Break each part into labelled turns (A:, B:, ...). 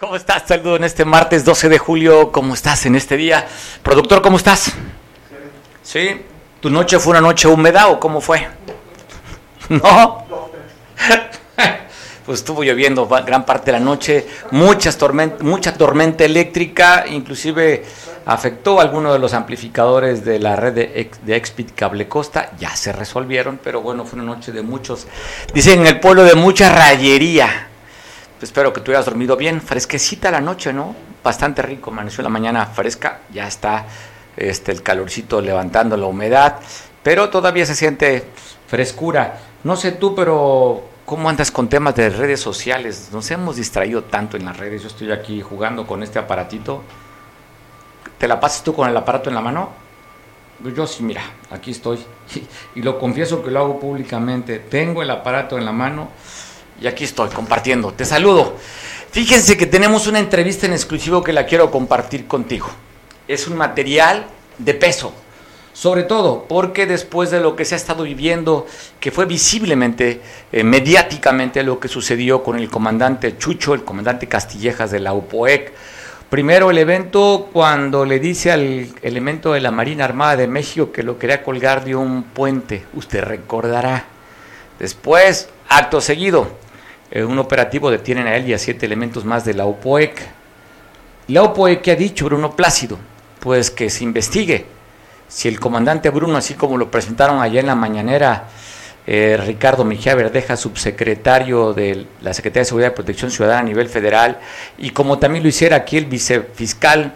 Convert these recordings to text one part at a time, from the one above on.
A: ¿Cómo estás? Saludo en este martes 12 de julio. ¿Cómo estás en este día? Productor, ¿cómo estás? ¿Sí? ¿Tu noche fue una noche húmeda o cómo fue? ¿No? Pues estuvo lloviendo gran parte de la noche, muchas tormenta, mucha tormenta eléctrica, inclusive afectó a algunos de los amplificadores de la red de, de Expit Cable Costa, ya se resolvieron, pero bueno, fue una noche de muchos, dicen en el pueblo de mucha rayería, espero que tú hayas dormido bien. Fresquecita la noche, ¿no? Bastante rico. Amaneció la mañana fresca. Ya está este, el calorcito levantando la humedad. Pero todavía se siente frescura. No sé tú, pero ¿cómo andas con temas de redes sociales? Nos hemos distraído tanto en las redes. Yo estoy aquí jugando con este aparatito. ¿Te la pasas tú con el aparato en la mano? Yo sí, mira, aquí estoy. Y lo confieso que lo hago públicamente. Tengo el aparato en la mano y aquí estoy compartiendo. Te saludo. Fíjense que tenemos una entrevista en exclusivo que la quiero compartir contigo. Es un material de peso. Sobre todo porque después de lo que se ha estado viviendo, que fue visiblemente, eh, mediáticamente, lo que sucedió con el comandante Chucho, el comandante Castillejas de la UPOEC, primero el evento cuando le dice al elemento de la Marina Armada de México que lo quería colgar de un puente, usted recordará. Después, acto seguido, eh, un operativo detienen a él y a siete elementos más de la OPOEC. La OPOEC ha dicho, Bruno Plácido, pues que se investigue. Si el comandante Bruno, así como lo presentaron allá en la mañanera, eh, Ricardo Mejía Verdeja, subsecretario de la Secretaría de Seguridad y Protección Ciudadana a nivel federal, y como también lo hiciera aquí el vicefiscal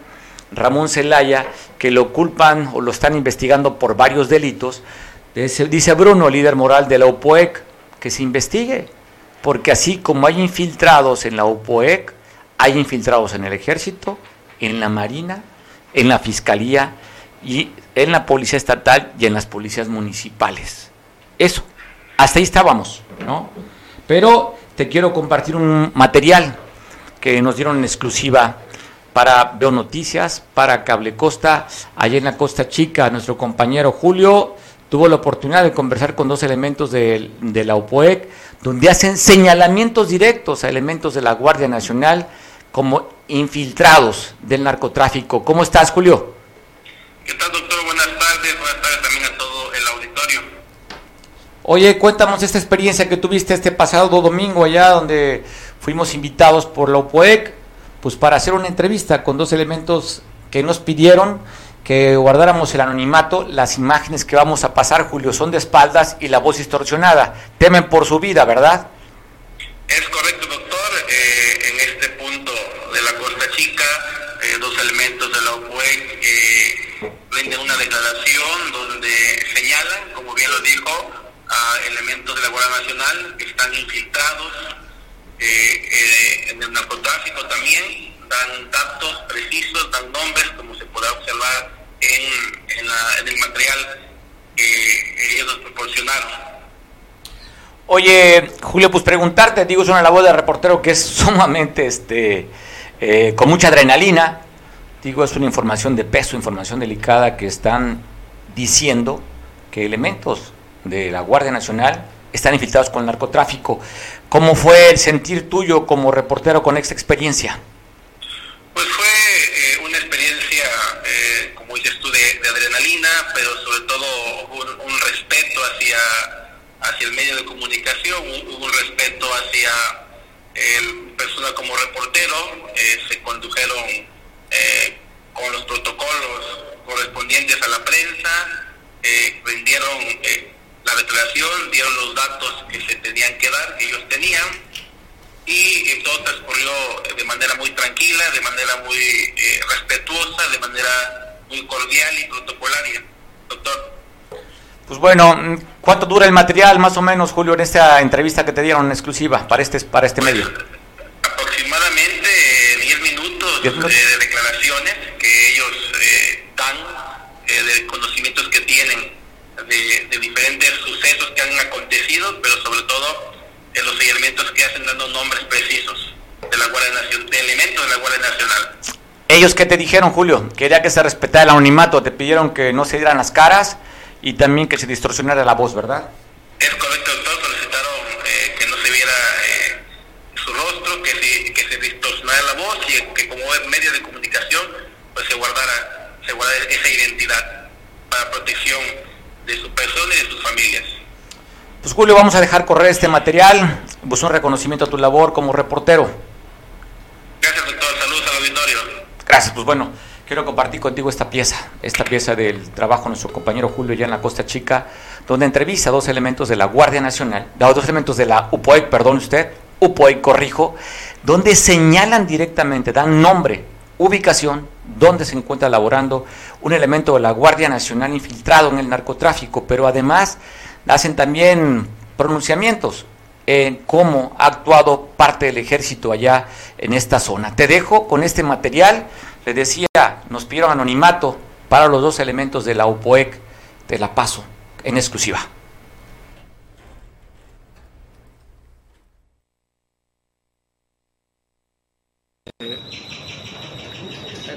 A: Ramón Zelaya, que lo culpan o lo están investigando por varios delitos, dice Bruno, líder moral de la OPOEC, que se investigue porque así como hay infiltrados en la UPOEC, hay infiltrados en el ejército, en la marina, en la fiscalía y en la policía estatal y en las policías municipales. Eso, hasta ahí estábamos, ¿no? Pero te quiero compartir un material que nos dieron en exclusiva para Veo Noticias, para Cable Costa, allá en la Costa Chica, nuestro compañero Julio tuvo la oportunidad de conversar con dos elementos de, de la UPOEC, donde hacen señalamientos directos a elementos de la Guardia Nacional como infiltrados del narcotráfico. ¿Cómo estás, Julio?
B: ¿Qué tal, doctor? Buenas tardes. Buenas tardes también a todo el auditorio.
A: Oye, cuéntanos esta experiencia que tuviste este pasado domingo allá donde fuimos invitados por la UPOEC, pues para hacer una entrevista con dos elementos que nos pidieron que guardáramos el anonimato. Las imágenes que vamos a pasar, Julio, son de espaldas y la voz distorsionada. Temen por su vida, ¿verdad?
B: Es correcto, doctor. Eh, en este punto de la Costa Chica, eh, dos elementos de la OPUEC eh, rinden una declaración donde señalan, como bien lo dijo, a elementos de la Guardia Nacional que están infiltrados en el narcotráfico también, dan datos precisos, dan nombres, como se podrá observar en, el material que ellos nos proporcionaron.
A: Oye, Julio, pues preguntarte, digo, es una labor de reportero que es sumamente, este, eh, con mucha adrenalina. Digo, es una información de peso, información delicada que están diciendo que elementos de la Guardia Nacional están infiltrados con el narcotráfico. ¿Cómo fue el sentir tuyo como reportero con esta experiencia?
B: Pues fue eh, una experiencia, eh, como dices tú, de, adrenalina, pero sobre todo un, respeto hacia, hacia el medio de comunicación, un, un respeto hacia el persona como reportero, eh, se condujeron con los protocolos correspondientes a la prensa, vendieron la declaración, dieron los datos que se tenían que dar, que ellos tenían, y todo transcurrió de manera muy tranquila, de manera muy eh, respetuosa, de manera muy cordial y protocolaria. Doctor.
A: Pues bueno, ¿cuánto dura el material más o menos, Julio, en esta entrevista que te dieron exclusiva para este, para este medio?
B: Aproximadamente de declaraciones que ellos dan, de conocimientos que tienen de, diferentes sucesos que han acontecido, pero sobre todo en los seguimientos que hacen dando nombres precisos de la Guardia Nacional, de elementos de la Guardia Nacional.
A: ¿Ellos qué te dijeron, Julio? Quería que se respetara el anonimato, te pidieron que no se dieran las caras y también que se distorsionara la voz, ¿verdad?
B: Es correcto, doctor, solicitaron eh, que no se viera eh, su rostro, que se, que se distorsionara la voz y que como medio de comunicación pues se guardara, se guardara esa identidad para protección de su persona y de sus familias.
A: Pues Julio, vamos a dejar correr este material, pues un reconocimiento a tu labor como reportero.
B: Gracias, doctor. Saludos al auditorio.
A: Gracias, pues bueno, quiero compartir contigo esta pieza, esta pieza del trabajo de nuestro compañero Julio ya en la Costa Chica, donde entrevista dos elementos de la Guardia Nacional, dos elementos de la UPOEC, perdón usted, UPOEC, corrijo, donde señalan directamente, dan nombre, ubicación, donde se encuentra laborando un elemento de la Guardia Nacional infiltrado en el narcotráfico, pero además hacen también pronunciamientos en cómo ha actuado parte del ejército allá en esta zona. Te dejo con este material, les decía, nos pidieron anonimato para los dos elementos de la UPOEC, de la paso en exclusiva.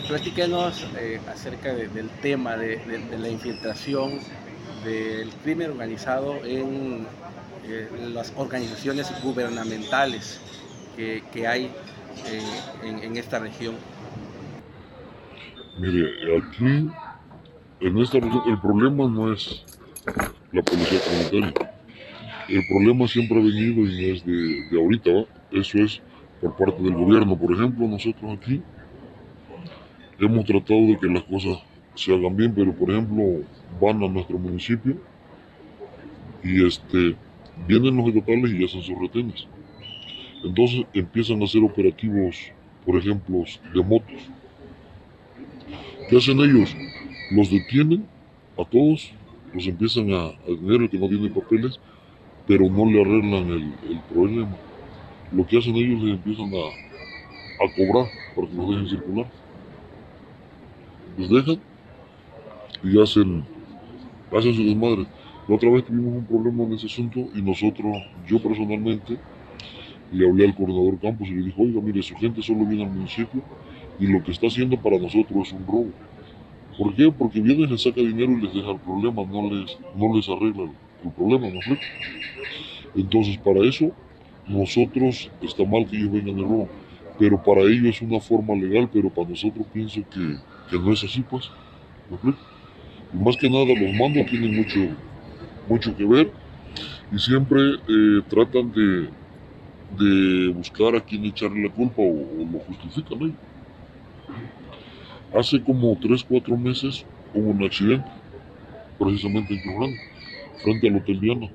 C: platíquenos eh, acerca del tema de, la infiltración del crimen organizado en eh, las organizaciones gubernamentales que, hay eh, en, esta región.
D: Mire, aquí, en esta región, el problema no es la policía comunitaria. El problema siempre ha venido y no es de, de ahorita, eso es por parte del gobierno. Por ejemplo, nosotros aquí hemos tratado de que las cosas se hagan bien, pero por ejemplo van a nuestro municipio y este vienen los estatales y hacen sus retenes. Entonces empiezan a hacer operativos, por ejemplo, de motos. ¿Qué hacen ellos? Los detienen a todos, los empiezan a, detener el que no tiene papeles, pero no le arreglan el, problema. Lo que hacen ellos les empiezan a, a cobrar para que los dejen circular los dejan y hacen, hacen su desmadre. La otra vez tuvimos un problema en ese asunto y nosotros, yo personalmente, le hablé al coordinador Campos y le dije, oiga, mire, su gente solo viene al municipio y lo que está haciendo para nosotros es un robo. ¿Por qué? Porque viene y les saca dinero y les deja el problema, no les, no les arregla el, problema, ¿no es Entonces, para eso, nosotros, está mal que ellos vengan de robo, pero para ellos es una forma legal, pero para nosotros pienso que que no es así, pues. Más que nada, los mandos tienen mucho, mucho que ver y siempre eh, tratan de, de, buscar a quien echarle la culpa o, lo justifican ahí. Hace como 3, 4 meses hubo un accidente, precisamente en Cruz frente al Hotel Viana.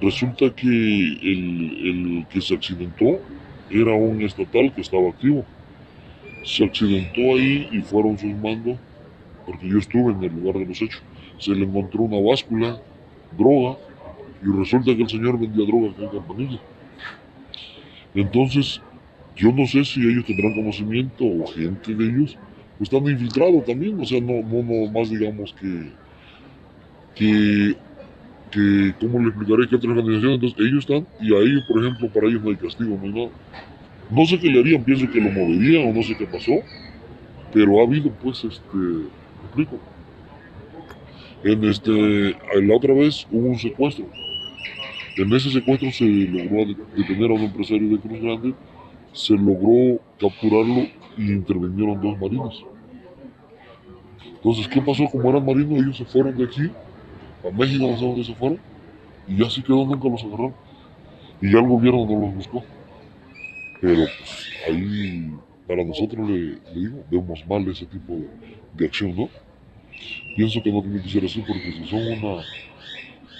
D: Resulta que el, el que se accidentó era un estatal que estaba activo se accidentó ahí y fueron sus mandos, porque yo estuve en el lugar de los hechos. Se le encontró una báscula, droga, y resulta que el señor vendía droga aquí en Campanilla. Entonces, yo no sé si ellos tendrán conocimiento o gente de ellos, pues están infiltrados también, o sea, no, no, no más digamos que, que, que, ¿cómo le explicaré que otras organizaciones? Entonces, ellos están, y ahí, por ejemplo, para ellos no hay castigo, no hay nada. No sé qué le harían, pienso que lo moverían o no sé qué pasó, pero ha habido pues este, ¿me explico? En este, la otra vez hubo un secuestro. En ese secuestro se logró detener a un empresario de Cruz Grande, se logró capturarlo y intervinieron dos marinos. Entonces, ¿qué pasó? Como eran marinos, ellos se fueron de aquí a México, no sé dónde se fueron, y ya se quedó, nunca los agarraron. Y ya el gobierno no los buscó. Pero pues, ahí, para nosotros, le, digo, vemos mal ese tipo de, acción, ¿no? Pienso que no tiene que ser así porque si son una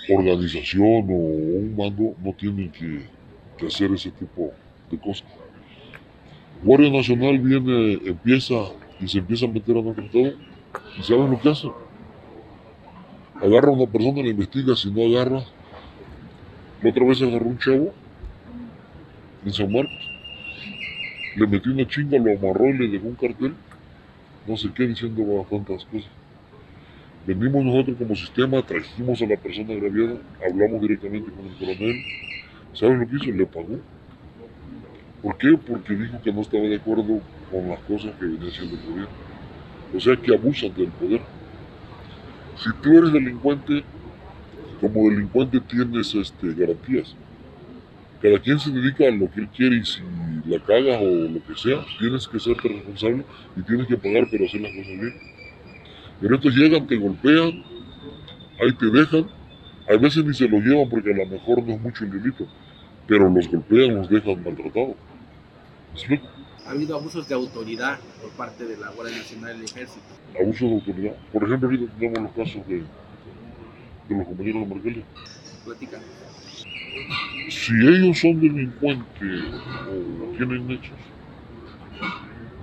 D: organización o un mando, no tienen que, hacer ese tipo de cosas. Guardia Nacional viene, empieza y se empieza a meter a nuestro estado y saben lo que hace. Agarra a una persona, la investiga, si no agarra, la otra vez agarró un chavo en San Marcos le metió una chinga, lo amarró y le dejó un cartel, no sé qué, diciendo bastantes cosas. Venimos nosotros como sistema, trajimos a la persona agraviada, hablamos directamente con el coronel, ¿saben lo que hizo? Le pagó. ¿Por qué? Porque dijo que no estaba de acuerdo con las cosas que venía haciendo el gobierno. O sea que abusan del poder. Si tú eres delincuente, como delincuente tienes este, garantías. Cada quien se dedica a lo que él quiere y si la cagas o lo que sea, tienes que serte responsable y tienes que pagar pero hacer las cosas bien. Pero estos llegan, te golpean, ahí te dejan, a veces ni se lo llevan porque a lo mejor no es mucho el delito, pero los golpean, los dejan maltratados.
C: Ha habido abusos de autoridad por parte de la Guardia Nacional y el Ejército.
D: Abusos de autoridad. Por ejemplo, ahorita tenemos los casos de, de los compañeros de.
C: Platica.
D: Si ellos son delincuentes o tienen hechos,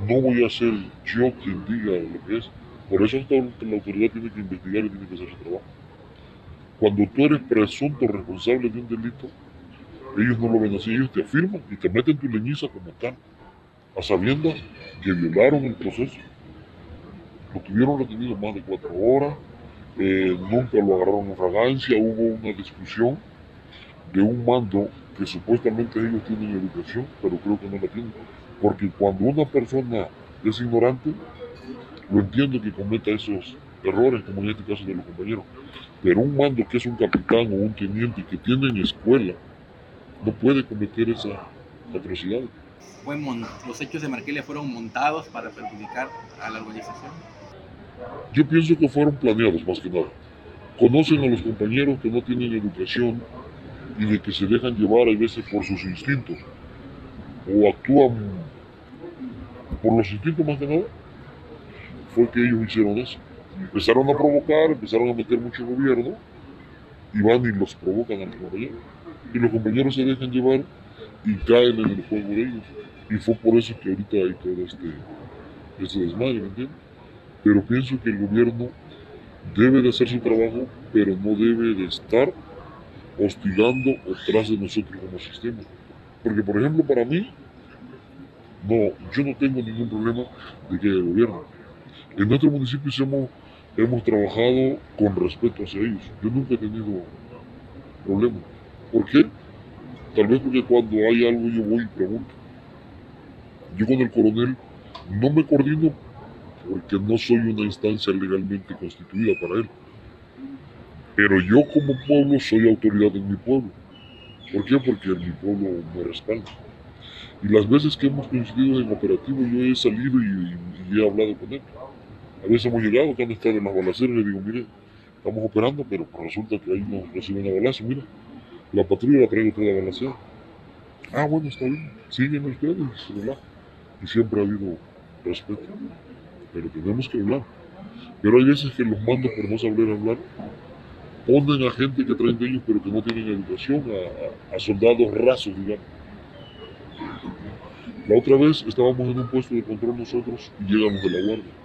D: no voy a ser yo quien diga lo que es. Por eso la autoridad tiene que investigar y tiene que hacer su trabajo. Cuando tú eres presunto responsable de un delito, ellos no lo ven así, ellos te afirman y te meten tu leñiza como tal, a sabiendas que violaron el proceso. Lo tuvieron retenido más de cuatro horas, eh, nunca lo agarraron en fragancia, hubo una discusión de un mando que supuestamente ellos tienen educación, pero creo que no la tienen. Porque cuando una persona es ignorante, lo entiendo que cometa esos errores, como en este caso de los compañeros. Pero un mando que es un capitán o un teniente que tiene en escuela, no puede cometer esa atrocidad.
C: ¿Los hechos de Marquelia fueron montados para perjudicar a la organización?
D: Yo pienso que fueron planeados más que nada. Conocen a los compañeros que no tienen educación y de que se dejan llevar a veces por sus instintos o actúan por los instintos más que nada. Fue que ellos hicieron eso. Empezaron a provocar, empezaron a meter mucho gobierno y van y los provocan a los compañeros. Y los compañeros se dejan llevar y caen en el juego de ellos. Y fue por eso que ahorita hay todo este, este desmadre, ¿me entiendes? Pero pienso que el gobierno debe de hacer su trabajo, pero no debe de estar hostigando tras de nosotros como sistema. Porque, por ejemplo, para mí, no, yo no tengo ningún problema de que haya gobierno. En nuestro municipio hemos, hemos trabajado con respeto hacia ellos. Yo nunca he tenido problemas. ¿Por qué? Tal vez porque cuando hay algo yo voy y pregunto. Yo con el coronel no me coordino porque no soy una instancia legalmente constituida para él. Pero yo como pueblo soy autoridad en mi pueblo. ¿Por qué? Porque mi pueblo me respalda. Y las veces que hemos coincidido en operativo yo he salido y, he hablado con él. A veces hemos llegado, que han estado en las balaceras, y le digo, mire, estamos operando, pero resulta que ahí nos reciben a balazo, mira, la patrulla la trae toda balacera. Ah, bueno, está bien, siguen ustedes, relaja. Y siempre ha habido respeto, pero tenemos que hablar. Pero hay veces que los mandos por no saber hablar ponen a gente que traen de ellos pero que no tienen educación, a, soldados rasos, digamos. La otra vez estábamos en un puesto de control nosotros y llegamos de la guardia.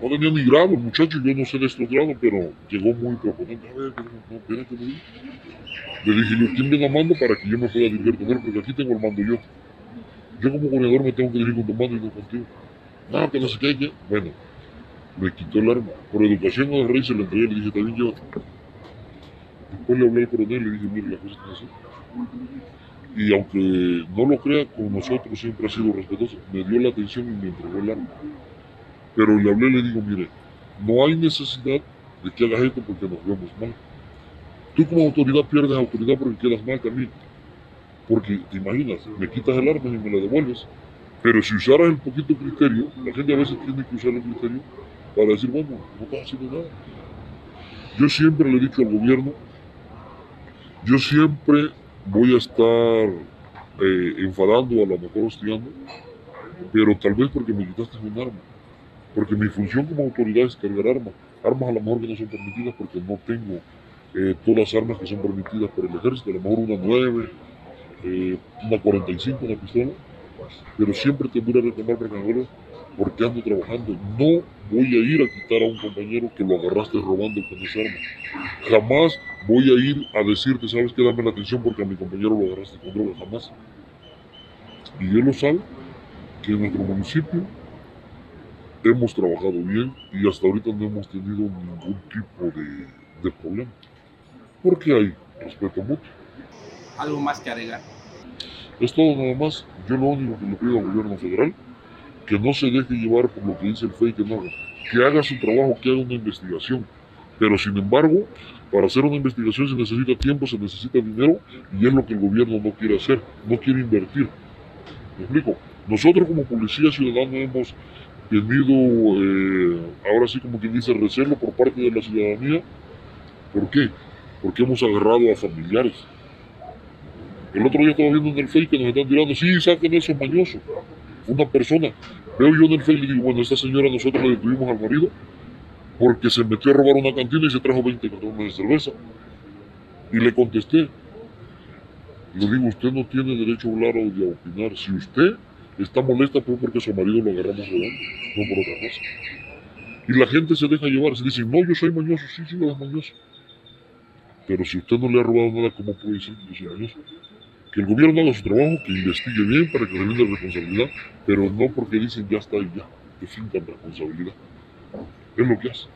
D: No tenía ni grado el muchacho, yo no sé de estos grados, pero llegó muy proponente. A ver, no, espérate, Le dije yo, ¿quién me mando para que yo me pueda dirigir con él? Porque aquí tengo el mando yo. Yo como corredor me tengo que dirigir con tu mando y no contigo. No, que no sé qué, qué. Bueno, me quitó el arma. Por educación a rey se lo entregué, le dije, también yo. Después le hablé al coronel y le dije, mire, la cosa está así. Y aunque no lo crea, con nosotros siempre ha sido respetuoso. Me dio la atención y me entregó el arma. Pero le hablé y le digo, mire, no hay necesidad de que hagas esto porque nos vemos mal. Tú como autoridad pierdes autoridad porque quedas mal también. Porque te imaginas, me quitas el arma y me la devuelves. Pero si usaras el poquito criterio, la gente a veces tiene que usar el criterio para decir, bueno, no estás haciendo nada. Yo siempre le he dicho al gobierno yo siempre voy a estar eh, enfadando, a lo mejor hostigando, pero tal vez porque me quitaste un arma. Porque mi función como autoridad es cargar armas. Armas a lo mejor que no son permitidas porque no tengo eh, todas las armas que son permitidas por el ejército. A lo mejor una 9, eh, una 45, una pistola. Pero siempre te voy a reclamar que porque ando trabajando. No voy a ir a quitar a un compañero que lo agarraste robando con esa arma. Jamás voy a ir a decirte, sabes que dame la atención porque a mi compañero lo agarraste con droga, jamás. Y él lo sabe.
E: que en nuestro municipio hemos trabajado bien y hasta ahorita no hemos tenido ningún tipo de, de problema. Porque hay respeto mutuo.
C: Algo más que agregar.
E: Es todo nada más. Yo lo único que le pido al gobierno federal, que no se deje llevar por lo que dice el FEI que no haga. Que haga su trabajo, que haga una investigación. Pero sin embargo, para hacer una investigación se necesita tiempo, se necesita dinero y es lo que el gobierno no quiere hacer, no quiere invertir. ¿Me explico? Nosotros como policía ciudadana hemos tenido, eh, ahora sí como quien dice, recelo por parte de la ciudadanía. ¿Por qué? Porque hemos agarrado a familiares. El otro día estaba viendo en el Facebook que nos están tirando, sí, saquen eso mañoso. Una persona. Veo yo en el Facebook y digo, bueno, esta señora nosotros le detuvimos al marido porque se metió a robar una cantina y se trajo 20 cartones de cerveza. Y le contesté, le digo, usted no tiene derecho a hablar o de opinar. Si usted está molesta fue porque su marido lo agarramos robando, no por otra cosa. Y la gente se deja llevar, se dice, no, yo soy mañoso, sí, sí, lo es mañoso. Pero si usted no le ha robado nada, ¿cómo puede decir que mañoso? Que el gobierno haga su trabajo, que investigue bien para que se la responsabilidad, pero no porque dicen ya está y ya, que fincan responsabilidad. Es lo que hace.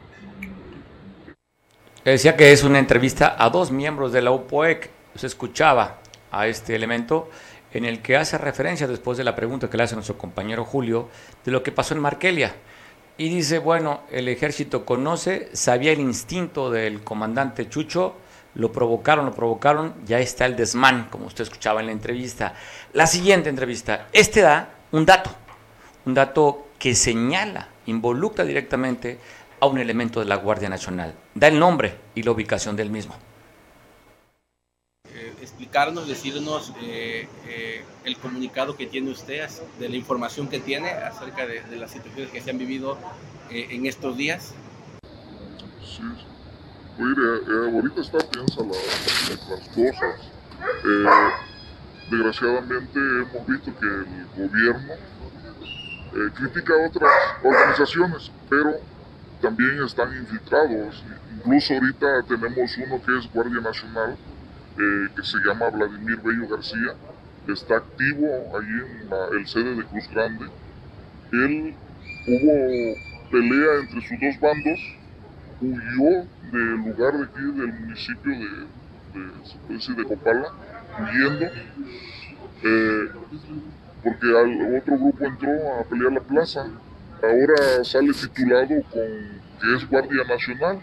A: Decía que es una entrevista a dos miembros de la UPOEC. Se escuchaba a este elemento en el que hace referencia después de la pregunta que le hace nuestro compañero Julio de lo que pasó en Markelia. Y dice, bueno, el ejército conoce, sabía el instinto del comandante Chucho, lo provocaron, lo provocaron, ya está el desmán, como usted escuchaba en la entrevista. La siguiente entrevista, este da un dato, un dato que señala, involucra directamente a un elemento de la Guardia Nacional, da el nombre y la ubicación del mismo
C: explicarnos, decirnos eh, eh, el comunicado que tiene usted, de la información que tiene acerca de, las situaciones que se han vivido eh, en estos días?
E: Sí, mire, ahorita está piensa las cosas. desgraciadamente hemos visto que el gobierno critica a otras organizaciones, pero también están infiltrados. Incluso ahorita tenemos uno que es Guardia Nacional, eh, que se llama Vladimir Bello García, está activo ahí en el sede de Cruz Grande. Él hubo pelea entre sus dos bandos, huyó del lugar de aquí, del municipio de, de, de Copala, huyendo, eh, porque otro grupo entró a pelear la plaza. Ahora sale titulado con que es Guardia Nacional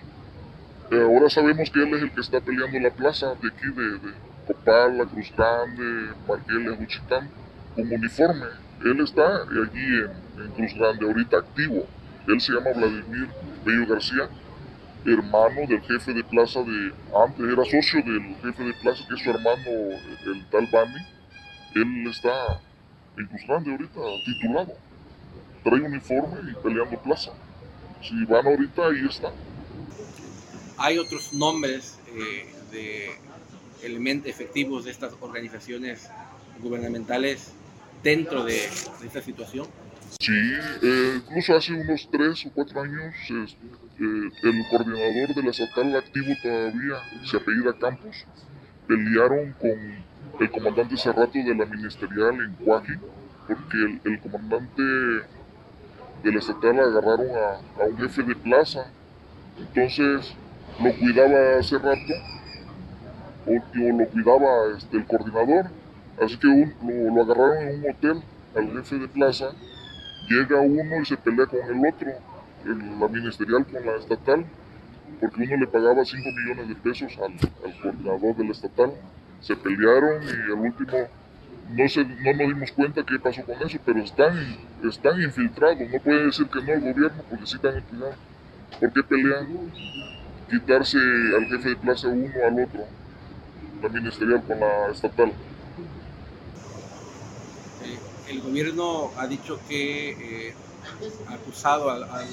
E: ahora sabemos que él es el que está peleando la plaza de aquí, de, de Copala, Cruz Grande, Marqueles, Juchitán, con uniforme. Él está allí en, Cruz Grande, ahorita activo. Él se llama Vladimir Bello García, hermano del jefe de plaza de antes, era socio del jefe de plaza, que es su hermano, el tal Bani. Él está en Cruz Grande ahorita, titulado. Trae uniforme y peleando plaza. Si van ahorita, ahí está
C: hay otros nombres eh, de efectivos de estas organizaciones gubernamentales dentro de, esta situación?
E: Sí, eh, incluso hace unos tres o cuatro años eh, el coordinador de la estatal activo todavía, se apellida Campos, pelearon con el comandante Cerrato de la ministerial en Cuaji, porque el, comandante de la estatal agarraron a, a un jefe de plaza. Entonces lo cuidaba hace rato o, lo cuidaba este, el coordinador. Así que lo, agarraron en un hotel al jefe de plaza, llega uno y se pelea con el otro, la ministerial con la estatal, porque uno le pagaba 5 millones de pesos al, coordinador de la estatal. Se pelearon y al último no, se, no nos dimos cuenta qué pasó con eso, pero están, están infiltrados. No puede decir que no el gobierno porque sí están cuidado. ¿Por qué pelean? Quitarse al jefe de plaza uno al otro, la ministerial con la estatal.
C: Eh, el gobierno ha dicho que eh, ha acusado a,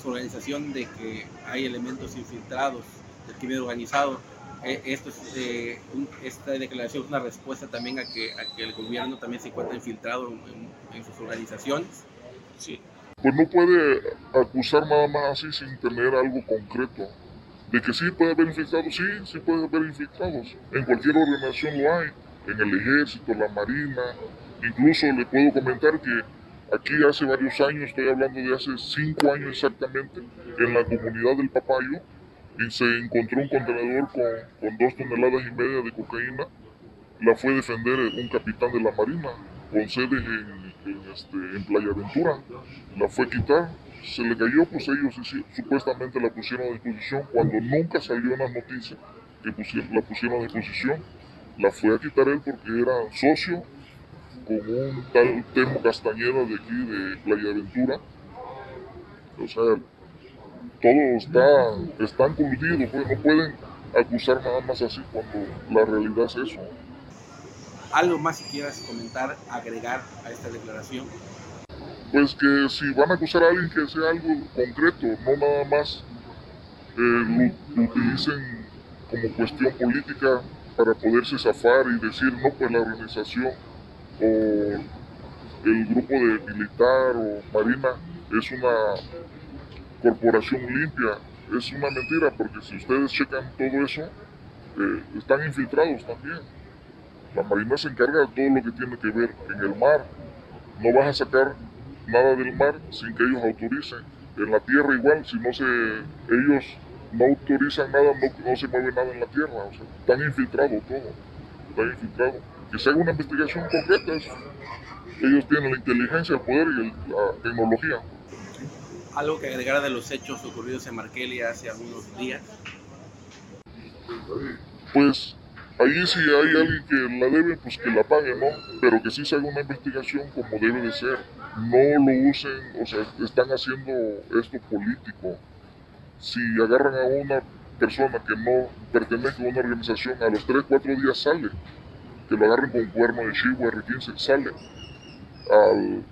C: su organización de que hay elementos infiltrados del crimen organizado. Eh, esto es, esta declaración es una respuesta también a que, el gobierno también se encuentra infiltrado en, en sus organizaciones.
E: Sí pues no puede acusar nada más así sin tener algo concreto. De que sí puede haber infiltrados, sí, sí puede haber infiltrados. En cualquier organización lo hay, en el ejército, la marina. Incluso le puedo comentar que Aquí hace varios años, estoy hablando de hace cinco años exactamente, en la comunidad del Papayo, y se encontró un contenedor con, dos toneladas y media de cocaína. La fue a defender un capitán de la Marina, con sede en, este, en Playa Ventura. La fue a quitar, se le cayó, pues ellos supuestamente la pusieron a disposición cuando nunca salió en las noticias que la pusieron a disposición. La fue a quitar él porque era socio con un tal Temo Castañeda de aquí, de Playa Ventura. O sea, todo está, están pues no pueden acusar nada más así cuando la realidad es eso.
C: ¿Algo más si quieras comentar, agregar a esta declaración?
E: Pues que si van a acusar a alguien que sea algo concreto, no nada más eh, lo, utilicen como cuestión política para poderse zafar y decir, no, pues la organización o el grupo de militar o marina es una corporación limpia. Es una mentira porque si ustedes checan todo eso, eh, están infiltrados también. La marina se encarga de todo lo que tiene que ver en el mar. No vas a sacar nada del mar sin que ellos autoricen. En la tierra igual, si no se, ellos no autorizan nada, no, se mueve nada en la tierra. O sea, están infiltrados todo. Están infiltrados. Que se haga una investigación concreta. ellos tienen la inteligencia, el poder y la tecnología.
C: ¿Algo que agregar de los hechos ocurridos en Markelia hace algunos días?
E: Pues ahí si hay alguien que la debe, pues que la pague, ¿no? Pero que sí se haga una investigación como debe de ser. No lo usen, o sea, están haciendo esto político. Si agarran a una persona que no pertenece a una organización, a los 3, 4 días sale. Que lo agarren con cuerno de chivo, R15, sale. Al,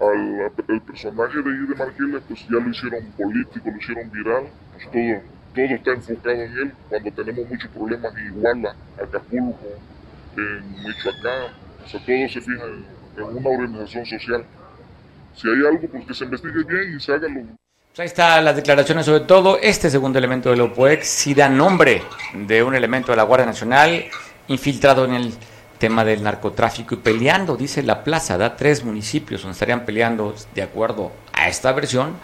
E: al personaje de ahí de pues ya lo hicieron político, lo hicieron viral, pues todo, todo está enfocado en él, cuando tenemos muchos problemas en Iguala, Acapulco, en Michoacán, o sea, todo se fija en, una organización social. Si hay algo, pues que se investigue bien y se haga lo...
A: Pues ahí están las declaraciones sobre todo. Este segundo elemento del OPOEX sí da nombre de un elemento de la Guardia Nacional infiltrado en el tema del narcotráfico y peleando, dice la plaza, da tres municipios donde estarían peleando, de acuerdo a esta versión,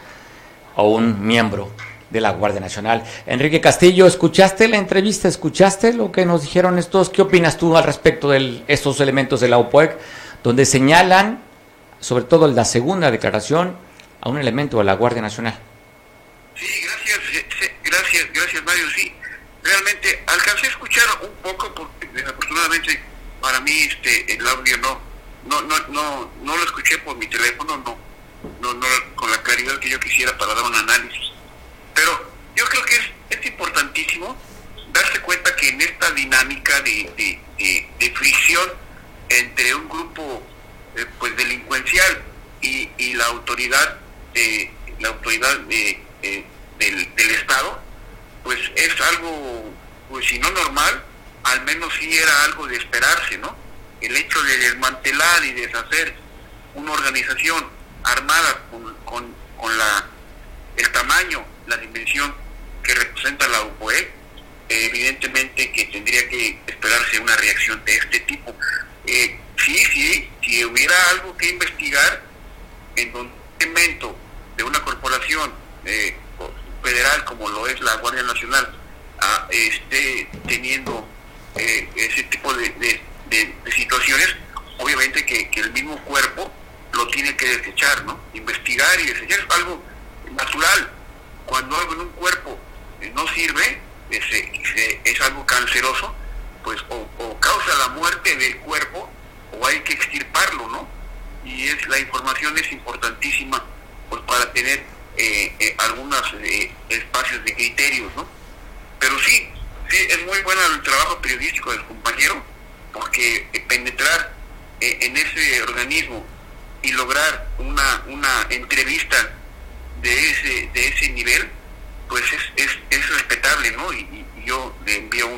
A: a un miembro de la Guardia Nacional. Enrique Castillo, ¿escuchaste la entrevista? ¿Escuchaste lo que nos dijeron estos? ¿Qué opinas tú al respecto de estos elementos de la OPOEC, donde señalan, sobre todo la segunda declaración, a un elemento de la Guardia Nacional?
B: Sí, gracias, gracias, gracias Mario. Sí, realmente alcancé a escuchar un poco, porque desafortunadamente para mí este el audio no no no no no lo escuché por mi teléfono no no no con la claridad que yo quisiera para dar un análisis pero yo creo que es, importantísimo darse cuenta que en esta dinámica de, de, fricción entre un grupo eh, pues delincuencial y, y la autoridad eh, la autoridad eh, del, del estado pues es algo pues si no normal al menos sí era algo de esperarse, ¿no? El hecho de desmantelar y deshacer una organización armada con, con, la, el tamaño, la dimensión que representa la UPOE, evidentemente que tendría que esperarse una reacción de este tipo. Eh, sí, sí, si hubiera algo que investigar en un elemento de una corporación eh, federal como lo es la Guardia Nacional ah, esté teniendo eh, ese tipo de, situaciones, obviamente que, el mismo cuerpo lo tiene que desechar, ¿no? Investigar y desechar es algo natural. Cuando algo en un cuerpo eh, no sirve, es, algo canceroso, pues o, causa la muerte del cuerpo o hay que extirparlo, ¿no? Y es la información es importantísima pues para tener eh, algunos espacios de criterios, ¿no? Pero sí, Sí, es muy bueno el trabajo periodístico del compañero, porque penetrar eh, en ese organismo y lograr una, una entrevista de ese, de ese nivel, pues es, es, es respetable, ¿no? Y, yo le envío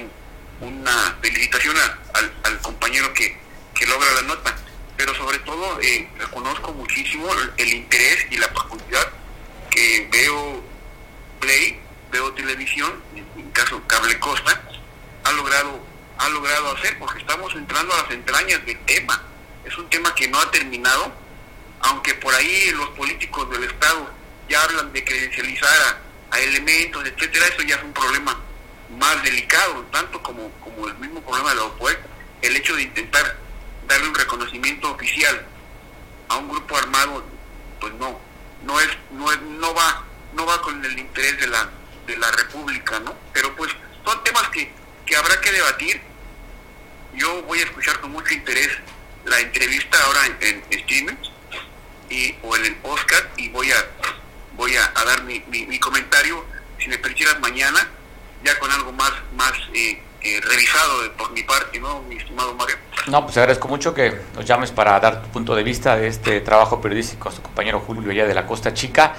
B: una felicitación al, al, compañero que, que logra la nota, pero sobre todo eh, reconozco muchísimo el, interés y la profundidad que veo Play, veo televisión en caso Cable Costa, ha logrado, ha logrado hacer, porque estamos entrando a las entrañas del tema. Es un tema que no ha terminado, aunque por ahí los políticos del Estado ya hablan de credencializar a, elementos, etcétera, eso ya es un problema más delicado, tanto como, como el mismo problema de la OPUEC, el hecho de intentar darle un reconocimiento oficial a un grupo armado, pues no, no es, no es, no va, no va con el interés de la, de la República, ¿no? Pero pues son temas que, que habrá que debatir. Yo voy a escuchar con mucho interés la entrevista ahora en, streaming y, o en el Oscar y voy a voy a, dar mi, mi, comentario, si me permitieras mañana, ya con algo más, más eh, eh, revisado por mi parte, ¿no, mi estimado Mario?
A: No, pues agradezco mucho que nos llames para dar tu punto de vista de este trabajo periodístico a su compañero Julio allá de la Costa Chica,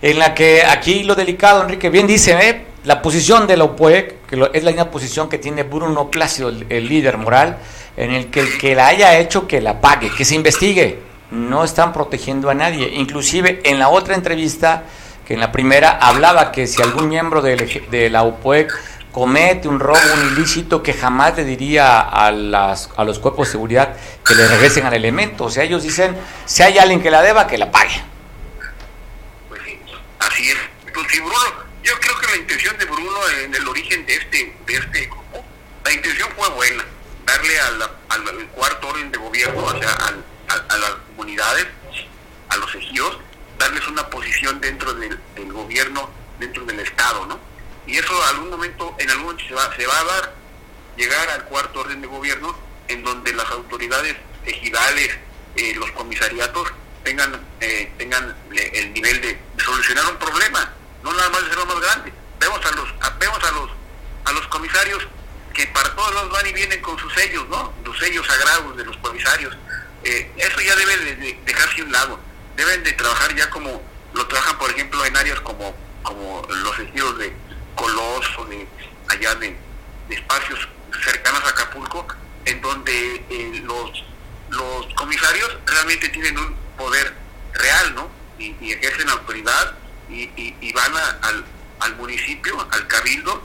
A: en la que aquí lo delicado, Enrique, bien dice, ¿eh? la posición de la OPUEC, que es la misma posición que tiene Bruno Plácido, el, líder moral, en el que el que la haya hecho, que la pague, que se investigue. No están protegiendo a nadie. Inclusive en la otra entrevista, que en la primera hablaba que si algún miembro de, la OPUEC comete un robo, un ilícito, que jamás le diría a, las, a los cuerpos de seguridad que le regresen al elemento. O sea, ellos dicen, si hay alguien que la deba, que la pague.
B: Pues sí, así es. Pues Bruno, yo creo que la intención de Bruno en el origen de este, de este grupo, la intención fue buena, darle al cuarto orden de gobierno, o sea, a, las comunidades, a los ejidos, darles una posición dentro del gobierno, dentro del Estado, ¿no? Y eso algún momento, en algún momento se va, se va a dar, llegar al cuarto orden de gobierno, en donde las autoridades ejidales, eh, los comisariatos, tengan, eh, tengan el nivel de solucionar un problema, no nada más de ser lo más grande. Vemos a los, vemos a los, a los comisarios que para todos los van y vienen con sus sellos, ¿no? Los sellos sagrados de los comisarios. Eh, eso ya debe de, dejarse a un lado. Deben de trabajar ya como lo trabajan, por ejemplo, en áreas como, como los ejidos de, Coloso, de allá de, espacios cercanos a Acapulco, en donde eh, los, los comisarios realmente tienen un poder real, ¿no? Y, ejercen autoridad y, van al, al, municipio, al cabildo,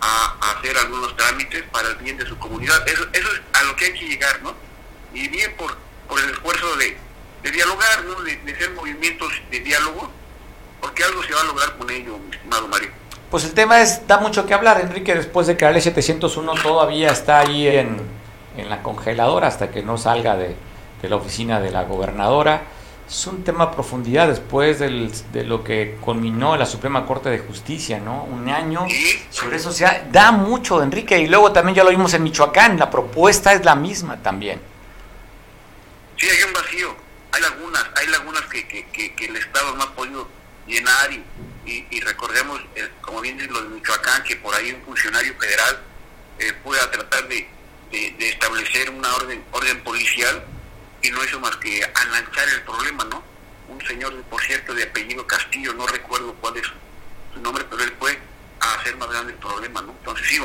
B: a, hacer algunos trámites para el bien de su comunidad. Eso, es a lo que hay que llegar, ¿no? Y bien por, por el esfuerzo de, de dialogar, ¿no? De, de, hacer movimientos de diálogo, porque algo se va a lograr con ello, mi estimado Mario.
A: Pues el tema es, da mucho que hablar, Enrique, después de que la ley 701 todavía está ahí en, la congeladora hasta que no salga de, la oficina de la gobernadora. Es un tema a profundidad después de lo que culminó la Suprema Corte de Justicia, ¿no? Un año sobre eso, o sea, da mucho, Enrique, y luego también ya lo vimos en Michoacán, la propuesta es la misma también.
B: Sí, hay un vacío, hay lagunas, hay lagunas que, que, que el Estado no ha podido llenar y y, recordemos, eh, como bien dice lo de Michoacán, que por ahí un funcionario federal eh, pueda tratar de, establecer una orden orden policial y no hizo más que alanzar el problema, ¿no? Un señor, por cierto, de apellido Castillo, no recuerdo cuál es su nombre, pero él fue a hacer más grande el problema, ¿no? Entonces, sí,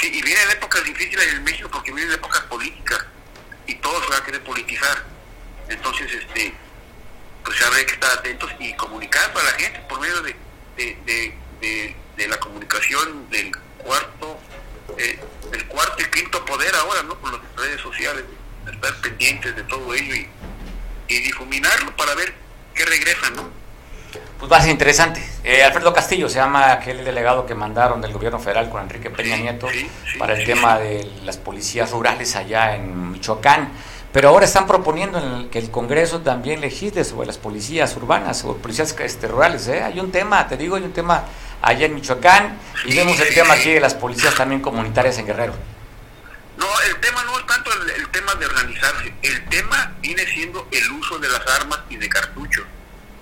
B: sí y vienen épocas difíciles en México porque vienen épocas políticas y todo se va a querer politizar. Entonces, este, pues habrá que estar atentos y comunicar para la gente por medio de de, de, la comunicación del cuarto, eh, del cuarto y quinto poder ahora, ¿no? Con las redes sociales, estar pendientes de todo ello y, y difuminarlo para ver qué regresa, ¿no?
A: Pues va a ser interesante. Eh, Alfredo Castillo se llama aquel delegado que mandaron del gobierno federal con Enrique Peña Nieto para el tema de las policías rurales allá en Michoacán. Pero ahora están proponiendo que el Congreso también legisle sobre las policías urbanas o policías este, rurales. ¿eh? Hay un tema, te digo, hay un tema allá en Michoacán y vemos el tema aquí de las policías también comunitarias en Guerrero.
B: No, el tema no es tanto el, tema de organizarse, el tema viene siendo el uso de las armas y de cartuchos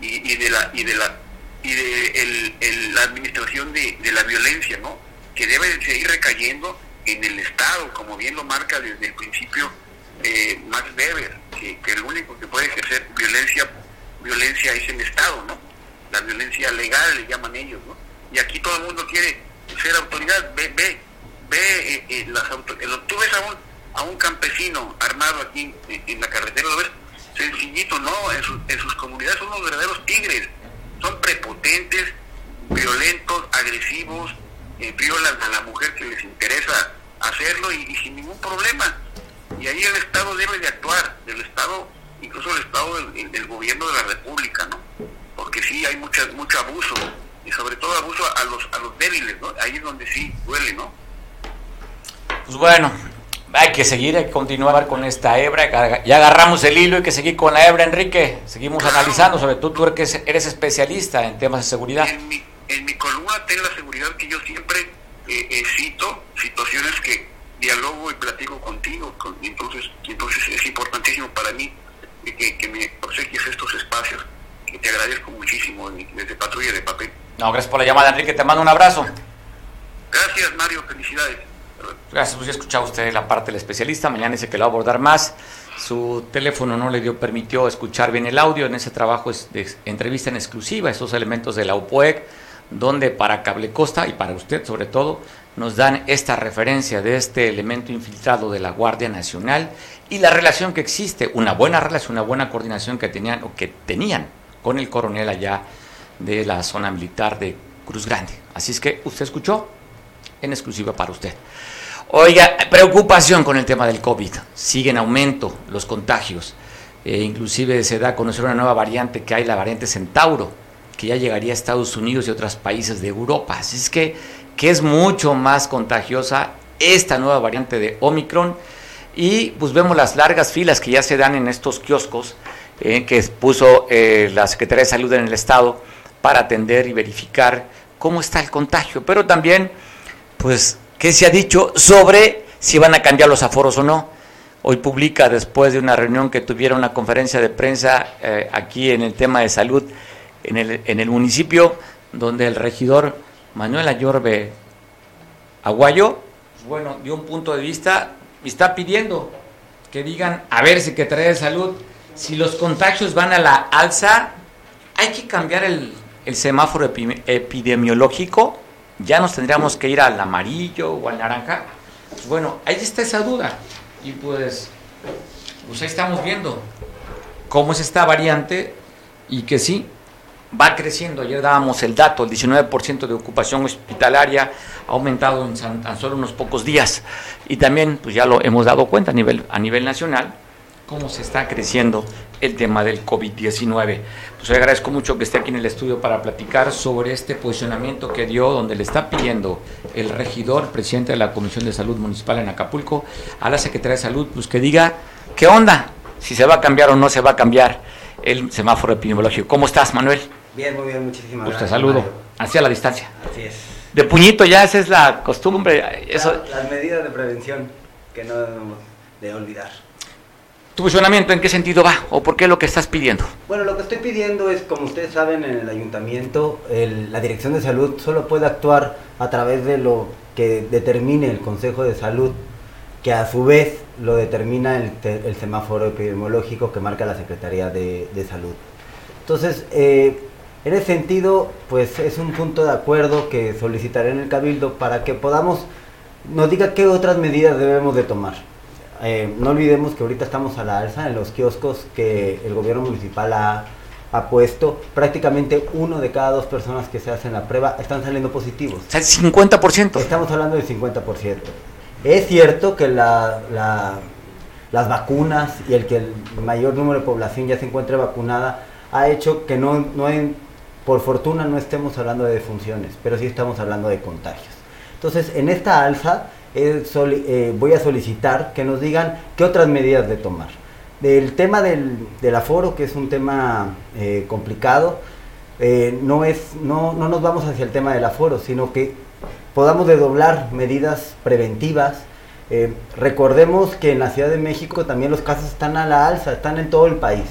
B: y, de la y de la y de la administración de, de la violencia, ¿no? Que debe seguir recayendo en el Estado, como bien lo marca desde el principio eh, Max Weber, que, el único que puede ejercer violencia violencia es el Estado, ¿no? La violencia legal le llaman ellos, ¿no? Y aquí todo el mundo quiere ser autoridad, ve, ve, ve eh, eh, las autoridades. Tú ves a un, a un campesino armado aquí en, la carretera, lo ves sencillito, ¿no? En, en sus comunidades son unos verdaderos tigres, son prepotentes, violentos, agresivos, eh, violan a la mujer que les interesa hacerlo y sin ningún problema y ahí el Estado debe de actuar, el Estado incluso el Estado del, del gobierno de la República, ¿no? Porque sí hay mucha, mucho abuso, y sobre todo abuso a los, a los débiles, ¿no? Ahí es donde sí duele, ¿no?
A: Pues bueno, hay que seguir, hay que continuar con esta hebra. Ya agarramos el hilo, hay que seguir con la hebra, Enrique. Seguimos analizando, sobre todo tú eres, eres especialista en temas de seguridad.
B: En mi, en mi columna ten la seguridad que yo siempre eh, eh, cito situaciones que dialogo y platico contigo. Con, entonces, entonces es importantísimo para mí que, que me obsequies estos espacios. Que te agradezco muchísimo desde Patrulla de Papel.
A: No, gracias por la llamada, Enrique. Te mando un abrazo.
B: Gracias, Mario. Felicidades.
A: Gracias, pues ya escuchaba usted la parte del especialista, mañana dice que lo va a abordar más. Su teléfono no le dio, permitió escuchar bien el audio en ese trabajo es de entrevista en exclusiva, esos elementos de la UPOEC, donde para Cable Costa y para usted sobre todo, nos dan esta referencia de este elemento infiltrado de la Guardia Nacional y la relación que existe, una buena relación, una buena coordinación que tenían o que tenían con el coronel allá de la zona militar de Cruz Grande. Así es que usted escuchó en exclusiva para usted. Oiga, preocupación con el tema del COVID. Sigue en aumento los contagios. Eh, inclusive se da a conocer una nueva variante que hay, la variante Centauro, que ya llegaría a Estados Unidos y otros países de Europa. Así es que, que es mucho más contagiosa esta nueva variante de Omicron. Y pues vemos las largas filas que ya se dan en estos kioscos eh, que puso eh, la Secretaría de Salud en el Estado para atender y verificar cómo está el contagio. Pero también, pues ¿Qué se ha dicho sobre si van a cambiar los aforos o no. Hoy publica, después de una reunión que tuvieron una conferencia de prensa eh, aquí en el tema de salud en el, en el municipio, donde el regidor Manuel Ayorbe Aguayo, pues bueno, dio un punto de vista está pidiendo que digan, a ver, Secretaría de Salud, si los contagios van a la alza, hay que cambiar el, el semáforo epidemiológico ya nos tendríamos que ir al amarillo o al naranja. Pues bueno, ahí está esa duda. Y pues, pues ahí estamos viendo cómo es esta variante y que sí, va creciendo. Ayer dábamos el dato, el 19% de ocupación hospitalaria ha aumentado en tan solo unos pocos días. Y también, pues ya lo hemos dado cuenta a nivel, a nivel nacional, cómo se está creciendo el tema del COVID-19. Pues le agradezco mucho que esté aquí en el estudio para platicar sobre este posicionamiento que dio, donde le está pidiendo el regidor, presidente de la Comisión de Salud Municipal en Acapulco, a la Secretaría de Salud, pues que diga qué onda, si se va a cambiar o no se va a cambiar el semáforo epidemiológico. ¿Cómo estás, Manuel?
F: Bien, muy bien, muchísimas
A: pues gracias. Saludo, hacia la distancia.
F: Así es.
A: De puñito ya, esa es la costumbre. Eso...
F: las medidas de prevención que no debemos de olvidar.
A: ¿Tu funcionamiento en qué sentido va o por qué es lo que estás pidiendo?
F: Bueno, lo que estoy pidiendo es, como ustedes saben, en el ayuntamiento, la Dirección de Salud solo puede actuar a través de lo que determine el Consejo de Salud, que a su vez lo determina el, semáforo epidemiológico que marca la Secretaría de, Salud. Entonces, eh, en ese sentido, pues es un punto de acuerdo que solicitaré en el Cabildo para que podamos, nos diga qué otras medidas debemos de tomar eh, no olvidemos que ahorita estamos a la alza en los kioscos que el gobierno municipal ha, puesto. Prácticamente uno de cada dos personas que se hacen la prueba están saliendo positivos.
A: O sea, el 50%.
F: Estamos hablando del 50%. Es cierto que la, las vacunas y el que el mayor número de población ya se encuentre vacunada ha hecho que no, no por fortuna no estemos hablando de defunciones, pero sí estamos hablando de contagios. Entonces, en esta alza eh, voy a solicitar que nos digan qué otras medidas de tomar. Del tema del, aforo, que es un tema eh, complicado, eh, no, es, no, no nos vamos hacia el tema del aforo, sino que podamos doblar medidas preventivas. recordemos que en la Ciudad de México también los casos están a la alza, están en todo el país.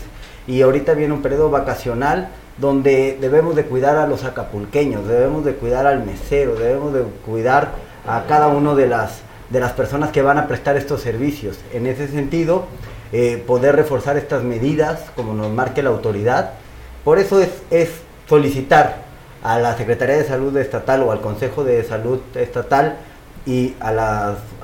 F: Y ahorita viene un periodo vacacional donde debemos de cuidar a los acapulqueños, debemos de cuidar al mesero, debemos de cuidar a cada una de las, de las personas que van a prestar estos servicios. En ese sentido, eh, poder reforzar estas medidas como nos marque la autoridad. Por eso es, es solicitar a la Secretaría de Salud Estatal o al Consejo de Salud Estatal y a,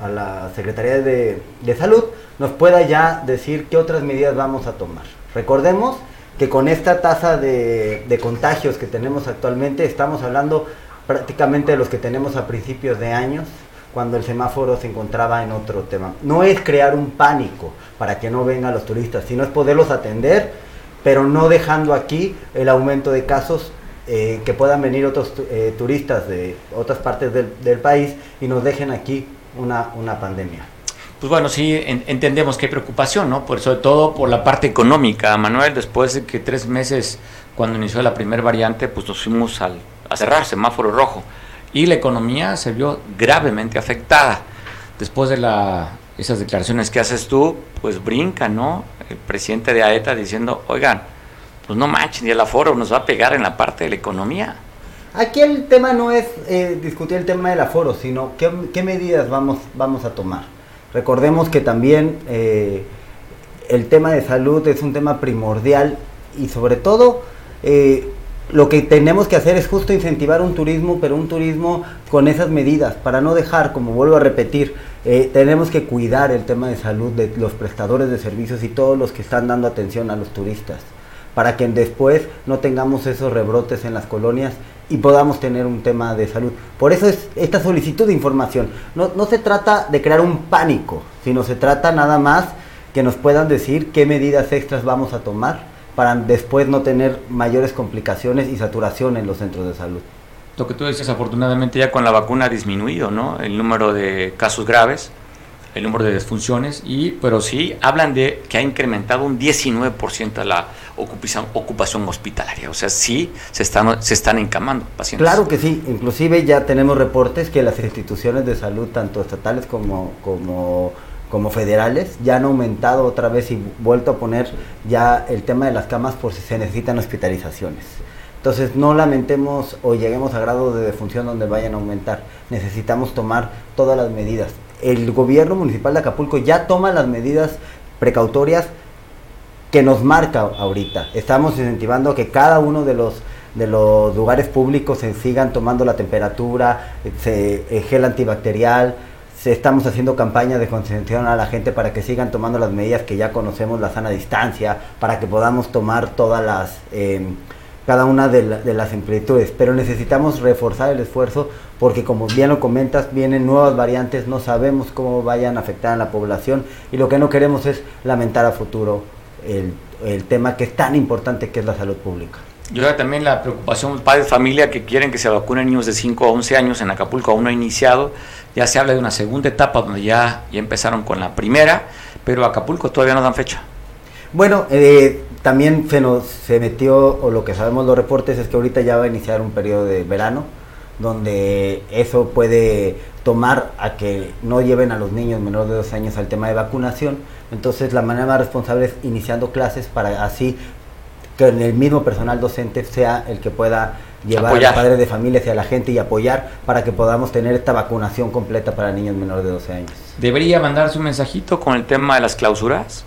F: a la Secretaría de, de, Salud nos pueda ya decir qué otras medidas vamos a tomar. Recordemos que con esta tasa de, de contagios que tenemos actualmente estamos hablando prácticamente los que tenemos a principios de años, cuando el semáforo se encontraba en otro tema. No es crear un pánico para que no vengan los turistas, sino es poderlos atender, pero no dejando aquí el aumento de casos eh, que puedan venir otros eh, turistas de otras partes del, país y nos dejen aquí una, una pandemia.
A: Pues bueno, sí, entendemos que hay preocupación, ¿no? Por, sobre todo por la parte económica, Manuel, después de que tres meses, cuando inició la primera variante, pues nos fuimos al, a cerrar semáforo rojo y la economía se vio gravemente afectada. Después de la, esas declaraciones que haces tú, pues brinca, ¿no? El presidente de AETA diciendo, oigan, pues no manchen, y el aforo nos va a pegar en la parte de la economía.
F: Aquí el tema no es eh, discutir el tema del aforo, sino qué, medidas vamos, vamos a tomar. Recordemos que también eh, el tema de salud es un tema primordial y sobre todo eh, lo que tenemos que hacer es justo incentivar un turismo, pero un turismo con esas medidas, para no dejar, como vuelvo a repetir, eh, tenemos que cuidar el tema de salud de los prestadores de servicios y todos los que están dando atención a los turistas, para que después no tengamos esos rebrotes en las colonias y podamos tener un tema de salud. Por eso es esta solicitud de información. No, no se trata de crear un pánico, sino se trata nada más que nos puedan decir qué medidas extras vamos a tomar para después no tener mayores complicaciones y saturación en los centros de salud.
A: Lo que tú dices, afortunadamente ya con la vacuna ha disminuido, ¿no? El número de casos graves, el número de desfunciones, y, pero sí hablan de que ha incrementado un 19% la ocupación, ocupación hospitalaria. O sea, sí se están, se están encamando pacientes.
F: Claro que sí, inclusive ya tenemos reportes que las instituciones de salud, tanto estatales como, como como federales ya han aumentado otra vez y vuelto a poner ya el tema de las camas por si se necesitan hospitalizaciones. Entonces no lamentemos o lleguemos a grado de defunción donde vayan a aumentar. Necesitamos tomar todas las medidas. El gobierno municipal de Acapulco ya toma las medidas precautorias que nos marca ahorita. Estamos incentivando que cada uno de los de los lugares públicos se sigan tomando la temperatura, se, el gel antibacterial, estamos haciendo campañas de concienciación a la gente para que sigan tomando las medidas que ya conocemos, la sana distancia, para que podamos tomar todas las, em, cada una de, las amplitudes. Pero necesitamos reforzar el esfuerzo porque como bien lo comentas, vienen nuevas variantes, no sabemos cómo vayan a afectar a la población y lo que no queremos es lamentar a futuro el, el tema que es tan importante que es la salud pública.
A: Yo creo también la preocupación padres de familia que quieren que se vacunen niños de 5 a 11 años en Acapulco aún no ha iniciado. Ya se habla de una segunda etapa donde ya, ya empezaron con la primera, pero Acapulco todavía no dan fecha.
F: Bueno, eh, también se nos se metió, o lo que sabemos los reportes es que ahorita ya va a iniciar un periodo de verano, donde eso puede tomar a que no lleven a los niños menores de dos años al tema de vacunación. Entonces la manera más responsable es iniciando clases para así que el mismo personal docente sea el que pueda llevar a los padres de familia hacia la gente y apoyar para que podamos tener esta vacunación completa para niños menores de 12 años.
A: ¿Debería mandarse un mensajito con el tema de las clausuras?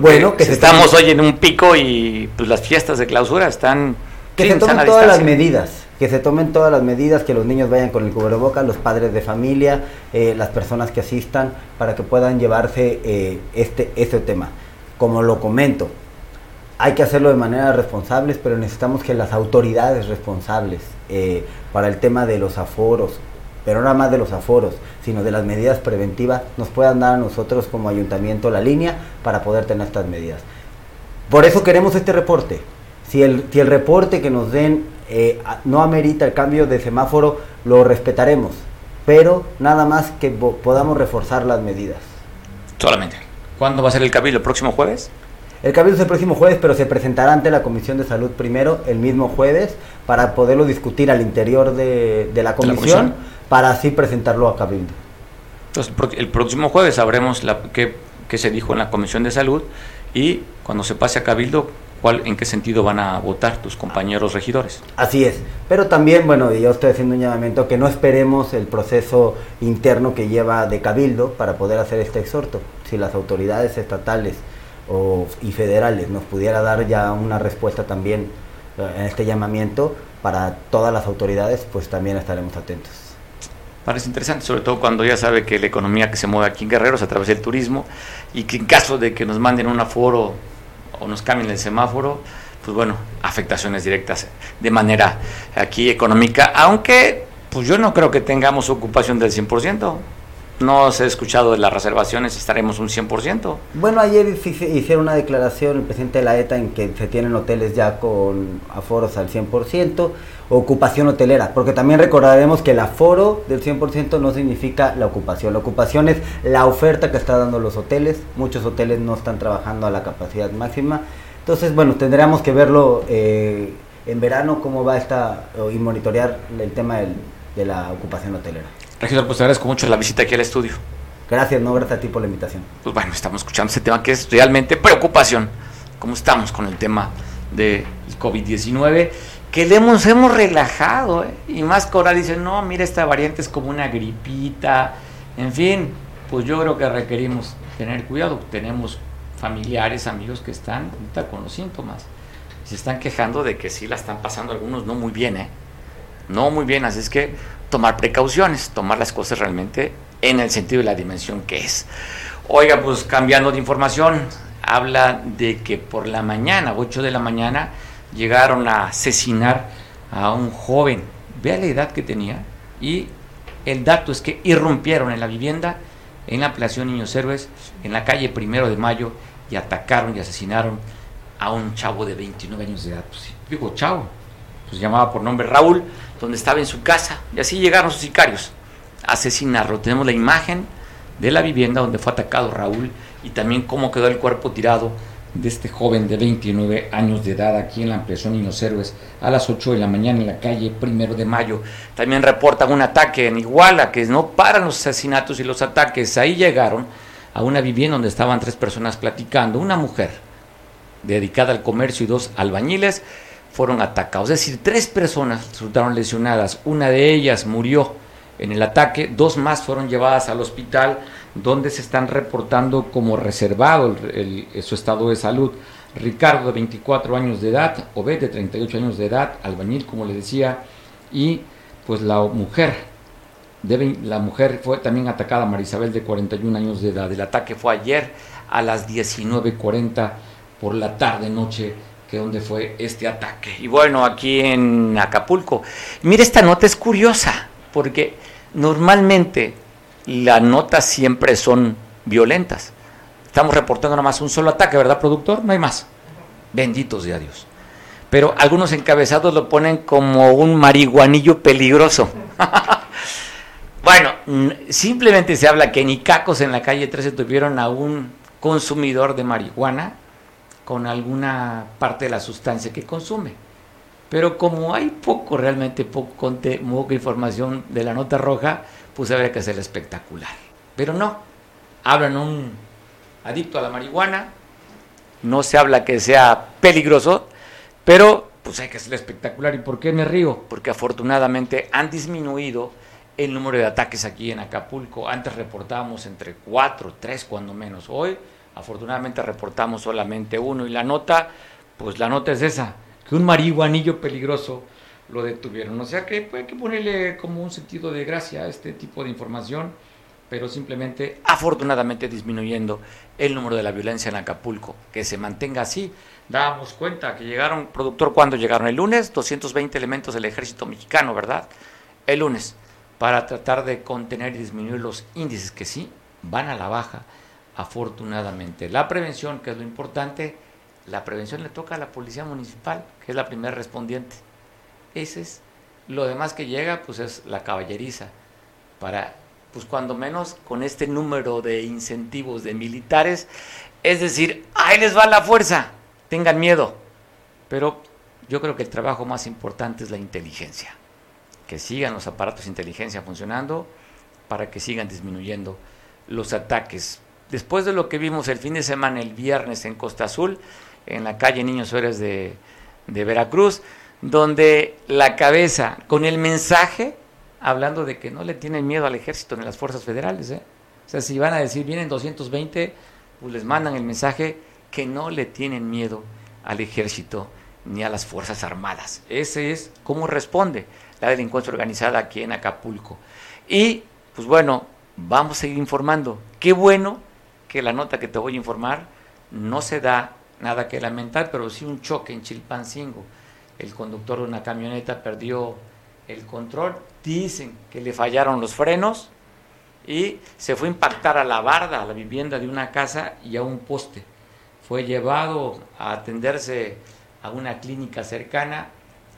A: Bueno, que estamos hoy en un pico y pues las fiestas de clausura están...
F: Que se tomen todas las medidas, que se tomen todas las medidas, que los niños vayan con el cubrebocas, los padres de familia, eh, las personas que asistan, para que puedan llevarse eh, este, este tema. Como lo comento, hay que hacerlo de manera responsable, pero necesitamos que las autoridades responsables eh, para el tema de los aforos, pero nada más de los aforos, sino de las medidas preventivas, nos puedan dar a nosotros como ayuntamiento la línea para poder tener estas medidas. Por eso queremos este reporte. Si el, si el reporte que nos den eh, no amerita el cambio de semáforo, lo respetaremos, pero nada más que podamos reforzar las medidas.
A: Solamente. ¿Cuándo va a ser el cambio? ¿El próximo jueves?
F: El cabildo es el próximo jueves, pero se presentará ante la Comisión de Salud primero el mismo jueves para poderlo discutir al interior de, la, comisión, para así presentarlo a cabildo.
A: Entonces, el próximo jueves sabremos la, qué, se dijo en la Comisión de Salud y cuando se pase a cabildo, cuál, en qué sentido van a votar tus compañeros regidores.
F: Así es, pero también, bueno, yo estoy haciendo un llamamiento que no esperemos el proceso interno que lleva de cabildo para poder hacer este exhorto. Si las autoridades estatales y federales nos pudiera dar ya una respuesta también eh, en este llamamiento para todas las autoridades, pues también estaremos atentos.
A: Parece interesante, sobre todo cuando ya sabe que la economía que se mueve aquí en Guerreros a través del turismo y que en caso de que nos manden un aforo o nos cambien el semáforo, pues bueno, afectaciones directas de manera aquí económica, aunque Pues yo no creo que tengamos ocupación del 100%. No se ha escuchado de las reservaciones, estaremos un 100%.
F: Bueno, ayer hicieron una declaración el presidente de la ETA en que se tienen hoteles ya con aforos al 100%, ocupación hotelera, porque también recordaremos que el aforo del 100% no significa la ocupación. La ocupación es la oferta que están dando los hoteles. Muchos hoteles no están trabajando a la capacidad máxima. Entonces, bueno, tendríamos que verlo eh, en verano cómo va esta y monitorear el tema de la ocupación hotelera.
A: Regidor, pues te agradezco mucho la visita aquí al estudio.
F: Gracias, no, gracias a ti por la invitación.
A: Pues bueno, estamos escuchando este tema que es realmente preocupación. ¿Cómo estamos con el tema del COVID-19? Que le hemos, hemos relajado, ¿eh? y más que ahora dicen, no, mira, esta variante es como una gripita. En fin, pues yo creo que requerimos tener cuidado. Tenemos familiares, amigos que están con los síntomas. Se están quejando de que sí la están pasando algunos no muy bien, ¿eh? No muy bien, así es que tomar precauciones, tomar las cosas realmente en el sentido de la dimensión que es. Oiga, pues cambiando de información, habla de que por la mañana, 8 de la mañana, llegaron a asesinar a un joven. Vea la edad que tenía. Y el dato es que irrumpieron en la vivienda, en la Plaza Niños Héroes, en la calle Primero de Mayo, y atacaron y asesinaron a un chavo de 29 años de edad. Pues, digo, chavo, pues llamaba por nombre Raúl, donde estaba en su casa, y así llegaron sus sicarios a asesinarlo. Tenemos la imagen de la vivienda donde fue atacado Raúl y también cómo quedó el cuerpo tirado de este joven de 29 años de edad aquí en la ampliación Niños Héroes a las 8 de la mañana en la calle Primero de Mayo. También reportan un ataque en Iguala, que no paran los asesinatos y los ataques. Ahí llegaron a una vivienda donde estaban tres personas platicando. Una mujer dedicada al comercio y dos albañiles fueron atacados. Es decir, tres personas resultaron lesionadas. Una de ellas murió en el ataque, dos más fueron llevadas al hospital donde se están reportando como reservado su estado de salud. Ricardo, de 24 años de edad, Obed, de 38 años de edad, albañil, como le decía, y pues la mujer, la mujer fue también atacada, Marisabel, de 41 años de edad. El ataque fue ayer a las 19.40 por la tarde, noche que donde fue este ataque. Y bueno, aquí en Acapulco. Mire, esta nota es curiosa, porque normalmente las notas siempre son violentas. Estamos reportando nada más un solo ataque, ¿verdad, productor? No hay más. Benditos de Dios. Pero algunos encabezados lo ponen como un marihuanillo peligroso. bueno, simplemente se habla que en Icacos, en la calle 13, tuvieron a un consumidor de marihuana con alguna parte de la sustancia que consume. Pero como hay poco, realmente poco, poca información de la nota roja, pues habría que hacer espectacular. Pero no, hablan un adicto a la marihuana, no se habla que sea peligroso, pero pues hay que hacer espectacular. ¿Y por qué me río? Porque afortunadamente han disminuido el número de ataques aquí en Acapulco. Antes reportábamos entre cuatro, tres cuando menos. Hoy Afortunadamente reportamos solamente uno y la nota, pues la nota es esa, que un marihuanillo peligroso lo detuvieron. O sea que hay que ponerle como un sentido de gracia a este tipo de información, pero simplemente afortunadamente disminuyendo el número de la violencia en Acapulco, que se mantenga así. Dábamos cuenta que llegaron, productor, cuando llegaron? El lunes, 220 elementos del ejército mexicano, ¿verdad? El lunes, para tratar de contener y disminuir los índices que sí van a la baja afortunadamente. La prevención, que es lo importante, la prevención le toca a la policía municipal, que es la primera respondiente. Ese es lo demás que llega, pues es la caballeriza, para, pues cuando menos con este número de incentivos de militares, es decir, ahí les va la fuerza, tengan miedo. Pero yo creo que el trabajo más importante es la inteligencia, que sigan los aparatos de inteligencia funcionando para que sigan disminuyendo los ataques después de lo que vimos el fin de semana, el viernes en Costa Azul, en la calle Niños Suárez de, Veracruz, donde la cabeza, con el mensaje, hablando de que no le tienen miedo al ejército ni a las fuerzas federales. ¿eh? O sea, si van a decir vienen 220, pues les mandan el mensaje que no le tienen miedo al ejército ni a las fuerzas armadas. Ese es cómo responde la delincuencia organizada aquí en Acapulco. Y, pues bueno, vamos a seguir informando. Qué bueno que la nota que te voy a informar no se da nada que lamentar, pero sí un choque en Chilpancingo. El conductor de una camioneta perdió el control, dicen que le fallaron los frenos y se fue a impactar a la barda, a la vivienda de una casa y a un poste. Fue llevado a atenderse a una clínica cercana.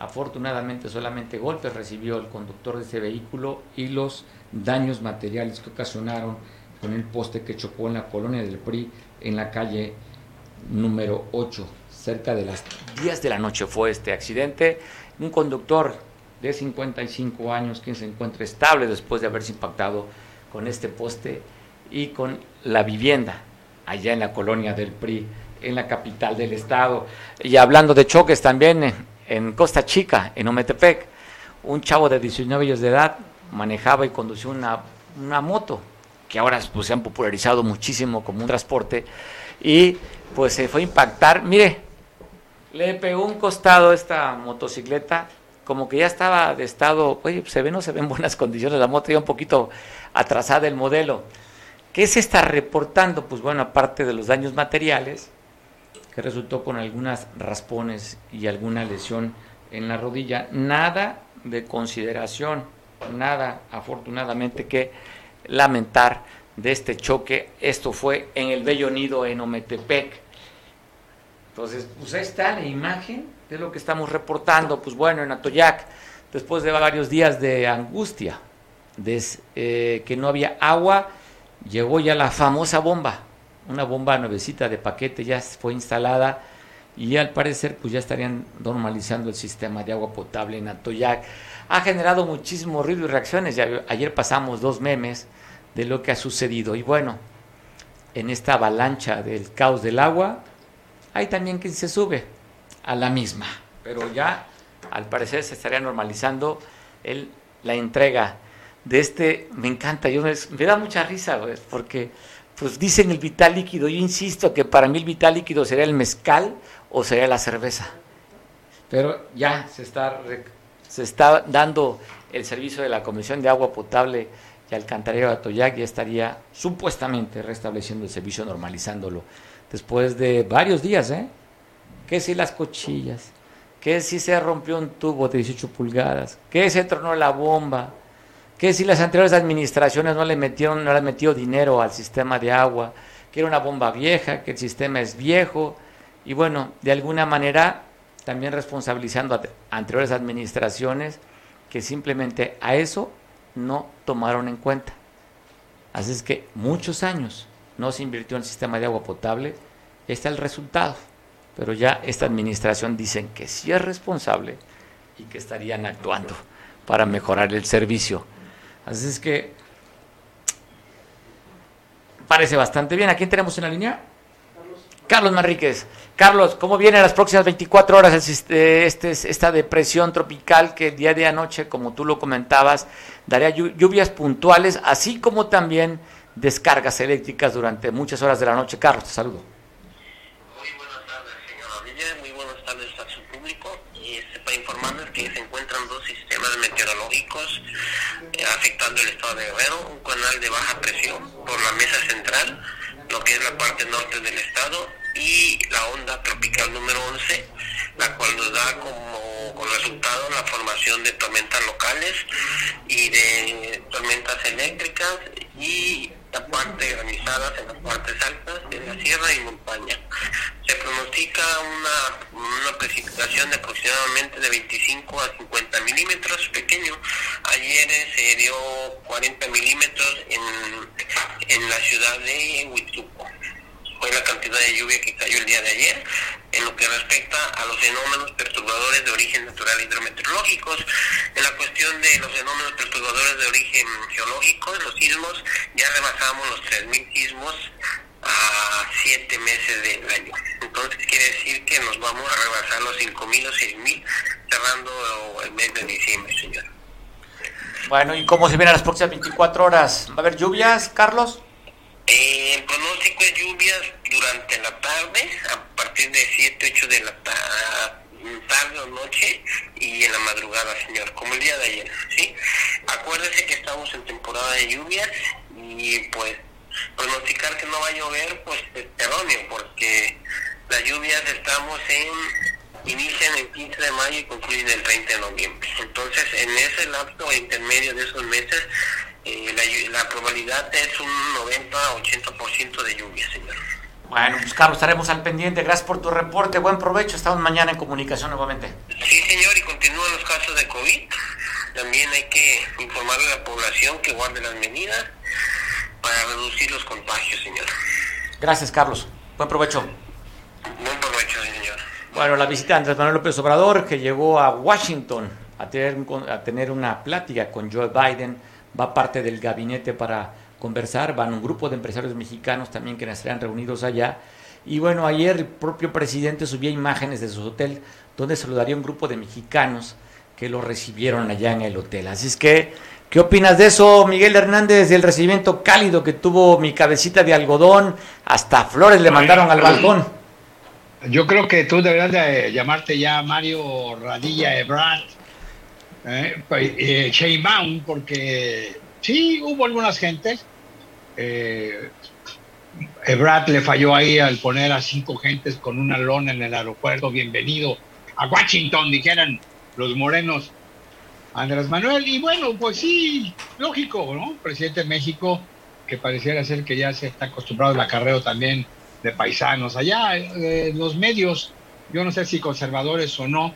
A: Afortunadamente solamente golpes recibió el conductor de ese vehículo y los daños materiales que ocasionaron con el poste que chocó en la colonia del PRI en la calle número 8. Cerca de las 10 de la noche fue este accidente. Un conductor de 55 años quien se encuentra estable después de haberse impactado con este poste y con la vivienda allá en la colonia del PRI, en la capital del estado. Y hablando de choques también en, Costa Chica, en Ometepec, un chavo de 19 años de edad manejaba y conducía una, una moto, que ahora pues, se han popularizado muchísimo como un transporte, y pues se fue a impactar. Mire, le pegó un costado esta motocicleta, como que ya estaba de estado, oye, se ve, no se ve en buenas condiciones, la moto ya un poquito atrasada el modelo. ¿Qué se está reportando? Pues bueno, aparte de los daños materiales, que resultó con algunas raspones y alguna lesión en la rodilla, nada de consideración, nada afortunadamente que lamentar de este choque. Esto fue en el Bello Nido en Ometepec. Entonces, pues ahí está la imagen de lo que estamos reportando. Pues bueno, en Atoyac, después de varios días de angustia, de eh, que no había agua, llegó ya la famosa bomba. Una bomba nuevecita de paquete ya fue instalada y al parecer pues ya estarían normalizando el sistema de agua potable en Atoyac. Ha generado muchísimo ruido y reacciones. ayer pasamos dos memes de lo que ha sucedido. Y bueno, en esta avalancha del caos del agua, hay también quien se sube a la misma. Pero ya, al parecer, se estaría normalizando el, la entrega de este. Me encanta, yo me, da mucha risa, porque pues dicen el vital líquido. Yo insisto que para mí el vital líquido sería el mezcal o sería la cerveza. Pero ya se está, se está dando el servicio de la Comisión de Agua Potable y Alcantarillado de Atoyac ya estaría supuestamente restableciendo el servicio, normalizándolo. Después de varios días, ¿eh? Que si las cochillas, que si se rompió un tubo de 18 pulgadas, que se tronó la bomba, que si las anteriores administraciones no le metieron, no le metió dinero al sistema de agua, que era una bomba vieja, que el sistema es viejo, y bueno, de alguna manera también responsabilizando a anteriores administraciones que simplemente a eso no tomaron en cuenta. Así es que muchos años no se invirtió en el sistema de agua potable, está el resultado. Pero ya esta administración dicen que sí es responsable y que estarían actuando para mejorar el servicio. Así es que parece bastante bien. ¿A quién tenemos en la línea? Carlos Manríquez. Carlos, ¿cómo viene las próximas 24 horas este, esta depresión tropical que día de anoche, como tú lo comentabas, daría lluvias puntuales, así como también descargas eléctricas durante muchas horas de la noche? Carlos, te saludo.
B: Muy buenas tardes, señor Muy buenas tardes a su público. Y este, para informarles que se encuentran dos sistemas meteorológicos eh, afectando el estado de Guerrero, un canal de baja presión por la mesa central lo que es la parte norte del estado, y la onda tropical número 11, la cual nos da como, resultado la formación de tormentas locales y de tormentas eléctricas y parte granizadas en las partes altas de la sierra y montaña. Se pronostica una, una precipitación de aproximadamente de 25 a 50 milímetros pequeño. Ayer se dio 40 milímetros en, en la ciudad de Huitzuco fue la cantidad de lluvia que cayó el día de ayer. En lo que respecta a los fenómenos perturbadores de origen natural hidrometeorológicos, en la cuestión de los fenómenos perturbadores de origen geológico, los sismos, ya rebasamos los 3.000 sismos a 7 meses del año. Entonces quiere decir que nos vamos a rebasar los 5.000 o 6.000 cerrando el mes de diciembre, señor.
A: Bueno, ¿y cómo se vienen las próximas 24 horas? ¿Va a haber lluvias, Carlos?
B: Eh, el pronóstico es lluvias durante la tarde, a partir de 7, 8 de la tarde o noche y en la madrugada, señor, como el día de ayer, ¿sí? Acuérdese que estamos en temporada de lluvias y pues pronosticar que no va a llover pues es erróneo porque las lluvias estamos en inician el 15 de mayo y concluyen el 30 de noviembre. Entonces, en ese lapso intermedio de esos meses, eh, la, probabilidad es un 90-80% de lluvia, señor.
A: Bueno, pues Carlos, estaremos al pendiente. Gracias por tu reporte. Buen provecho. Estamos mañana en comunicación nuevamente.
B: Sí, señor, y continúan los casos de COVID. También hay que informarle a la población que guarde las medidas para reducir los contagios, señor.
A: Gracias, Carlos. Buen provecho.
B: Buen provecho, señor.
A: Bueno, la visita de Andrés Manuel López Obrador, que llegó a Washington a tener, a tener una plática con Joe Biden, va parte del gabinete para conversar, van un grupo de empresarios mexicanos también que estarán reunidos allá. Y bueno, ayer el propio presidente subía imágenes de su hotel donde saludaría un grupo de mexicanos que lo recibieron allá en el hotel. Así es que, ¿qué opinas de eso, Miguel Hernández, del recibimiento cálido que tuvo mi cabecita de algodón? Hasta flores le mandaron al balcón.
G: Yo creo que tú deberías de llamarte ya Mario Radilla Ebrard, eh, eh porque sí, hubo algunas gentes. Eh, Ebrard le falló ahí al poner a cinco gentes con una lona en el aeropuerto. Bienvenido a Washington, dijeran los morenos Andrés Manuel. Y bueno, pues sí, lógico, ¿no? Presidente de México, que pareciera ser que ya se está acostumbrado al acarreo también de paisanos. Allá eh, los medios, yo no sé si conservadores o no,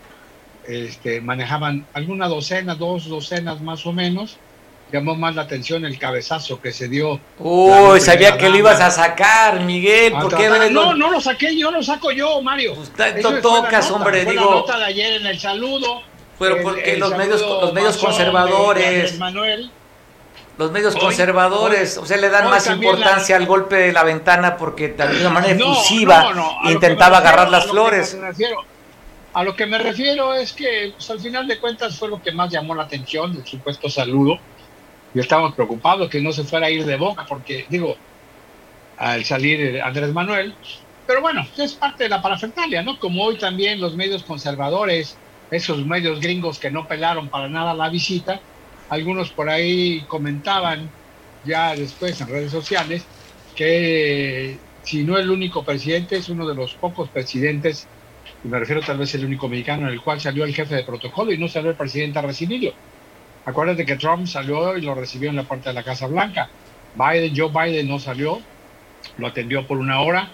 G: este, manejaban alguna docena, dos docenas más o menos. Llamó más la atención el cabezazo que se dio.
A: Uy, sabía que lo ibas a sacar, Miguel. ¿Por qué
G: no, no lo saqué, yo lo saco yo, Mario.
A: Usted tocas, hombre, digo. La
G: nota de ayer en el saludo
A: pero porque los, medios, los medios conservadores, los medios conservadores, o sea, le dan más importancia al golpe de la ventana porque de alguna manera efusiva intentaba agarrar las flores.
G: A lo que me refiero es que pues, al final de cuentas fue lo que más llamó la atención, el supuesto saludo, y estamos preocupados que no se fuera a ir de boca, porque digo, al salir Andrés Manuel, pero bueno, es parte de la parafernalia, ¿no? Como hoy también los medios conservadores esos medios gringos que no pelaron para nada la visita. Algunos por ahí comentaban ya después en redes sociales que si no el único presidente, es uno de los pocos presidentes, y me refiero tal vez el único mexicano en el cual salió el jefe de protocolo y no salió el presidente a recibirlo. Acuérdate que Trump salió y lo recibió en la puerta de la Casa Blanca. Biden, Joe Biden no salió, lo atendió por una hora.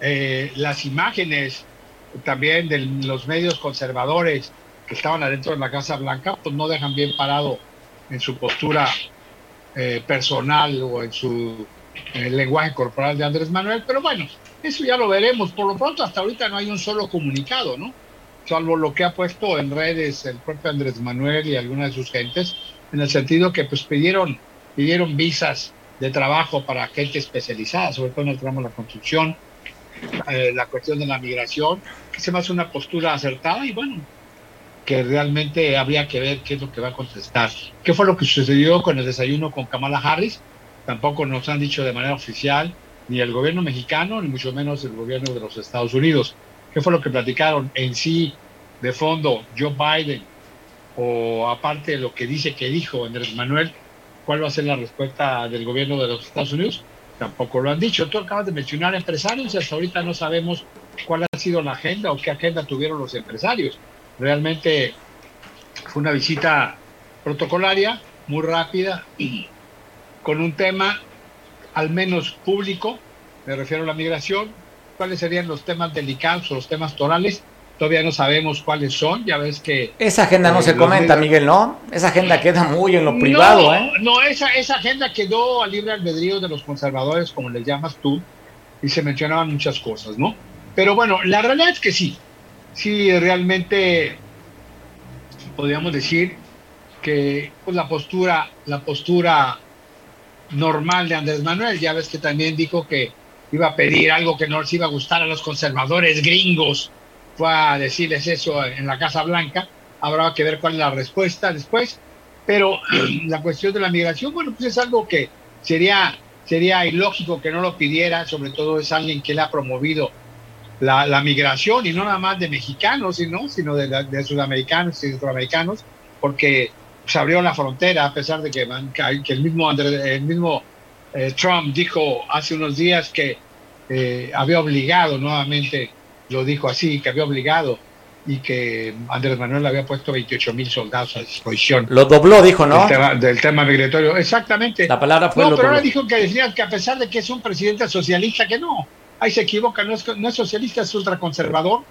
G: Eh, las imágenes también de los medios conservadores que estaban adentro de la Casa Blanca, pues no dejan bien parado en su postura eh, personal o en su lenguaje corporal de Andrés Manuel, pero bueno, eso ya lo veremos. Por lo pronto, hasta ahorita no hay un solo comunicado, ¿no? Salvo lo que ha puesto en redes el propio Andrés Manuel y algunas de sus gentes, en el sentido que pues pidieron, pidieron visas de trabajo para gente especializada, sobre todo en el tramo de la construcción, eh, la cuestión de la migración, que se me hace una postura acertada y bueno, que realmente habría que ver qué es lo que va a contestar. ¿Qué fue lo que sucedió con el desayuno con Kamala Harris? Tampoco nos han dicho de manera oficial ni el gobierno mexicano, ni mucho menos el gobierno de los Estados Unidos. ¿Qué fue lo que platicaron en sí, de fondo, Joe Biden? O aparte de lo que dice que dijo Andrés Manuel, ¿cuál va a ser la respuesta del gobierno de los Estados Unidos? tampoco lo han dicho. Tú acabas de mencionar empresarios y hasta ahorita no sabemos cuál ha sido la agenda o qué agenda tuvieron los empresarios. Realmente fue una visita protocolaria, muy rápida, y con un tema al menos público, me refiero a la migración, cuáles serían los temas delicados o los temas torales Todavía no sabemos cuáles son, ya ves que...
A: Esa agenda no eh, se comenta, Miguel, ¿no? Esa agenda queda muy en lo privado,
G: no,
A: ¿eh?
G: No, esa, esa agenda quedó a libre albedrío de los conservadores, como les llamas tú, y se mencionaban muchas cosas, ¿no? Pero bueno, la realidad es que sí, sí, realmente podríamos decir que pues, la postura, la postura normal de Andrés Manuel, ya ves que también dijo que iba a pedir algo que no les iba a gustar a los conservadores gringos, fue a decirles eso en la Casa Blanca. Habrá que ver cuál es la respuesta después. Pero la cuestión de la migración, bueno, pues es algo que sería, sería ilógico que no lo pidiera, sobre todo es alguien que le ha promovido la, migración y no nada más de mexicanos, sino, sino de, de sudamericanos y centroamericanos, porque se abrió la frontera a pesar de que, que el mismo, el mismo eh, Trump dijo hace unos días que eh, había obligado nuevamente lo dijo así, que había obligado y que Andrés Manuel había puesto 28 mil soldados a disposición.
A: Lo dobló, dijo, ¿no?
G: Del tema, del tema migratorio, exactamente.
A: La palabra fue
G: No,
A: lo
G: pero ahora dijo que decía que a pesar de que es un presidente socialista, que no, ahí se equivoca, no es, no es socialista, es ultraconservador.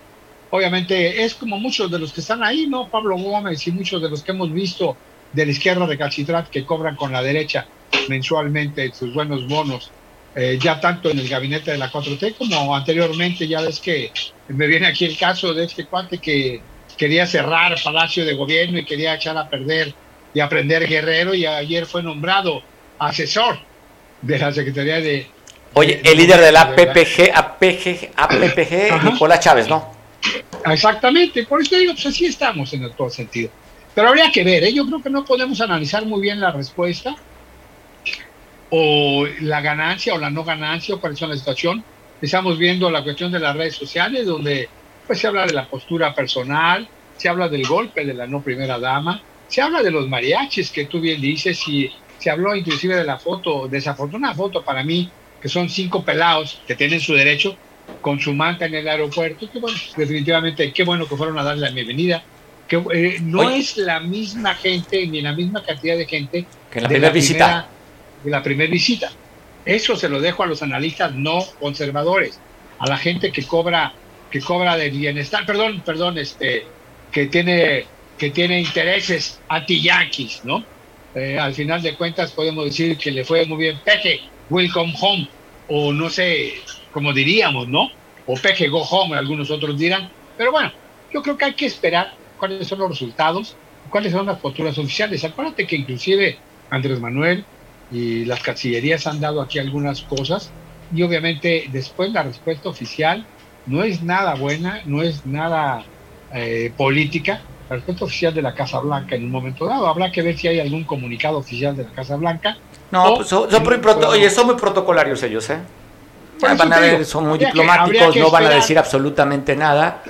G: Obviamente es como muchos de los que están ahí, ¿no? Pablo Gómez y muchos de los que hemos visto de la izquierda recalcitrante que cobran con la derecha mensualmente sus buenos bonos, eh, ya tanto en el gabinete de la 4T como anteriormente, ya ves que me viene aquí el caso de este cuate que quería cerrar Palacio de Gobierno y quería echar a perder y aprender Guerrero y ayer fue nombrado asesor de la Secretaría de...
A: Oye,
G: de-
A: el líder de la
G: de-
A: APPG, APG, APPG. Nicolás Chávez, ¿no?
G: Exactamente, por eso digo, pues así estamos en el todo sentido. Pero habría que ver, ¿eh? yo creo que no podemos analizar muy bien la respuesta o la ganancia o la no ganancia o cuál es la situación. Estamos viendo la cuestión de las redes sociales donde pues se habla de la postura personal, se habla del golpe de la no primera dama, se habla de los mariachis que tú bien dices y se habló inclusive de la foto, desafortunada foto para mí, que son cinco pelados que tienen su derecho con su manta en el aeropuerto, que bueno, definitivamente qué bueno que fueron a darle la bienvenida, que eh, no
A: Oye.
G: es la misma gente ni la misma cantidad de gente
A: Que la
G: de
A: primera visita.
G: primera- de la primera visita. Eso se lo dejo a los analistas no conservadores, a la gente que cobra que cobra de bienestar, perdón, perdón, este que tiene que tiene intereses anti-yanquis, ¿no? Eh, al final de cuentas podemos decir que le fue muy bien Peje, welcome home, o no sé, como diríamos, ¿no? O Peje, go home, algunos otros dirán. Pero bueno, yo creo que hay que esperar cuáles son los resultados, cuáles son las posturas oficiales. Acuérdate que inclusive Andrés Manuel y las cancillerías han dado aquí algunas cosas y obviamente después la respuesta oficial no es nada buena, no es nada eh, política. La respuesta oficial de la Casa Blanca en un momento dado. Habrá que ver si hay algún comunicado oficial de la Casa Blanca.
A: No, pues son, son muy proto- oye, son muy protocolarios ellos, ¿eh?
G: Por eso
A: van a ver,
G: digo,
A: son muy diplomáticos,
G: que
A: no van a decir absolutamente nada.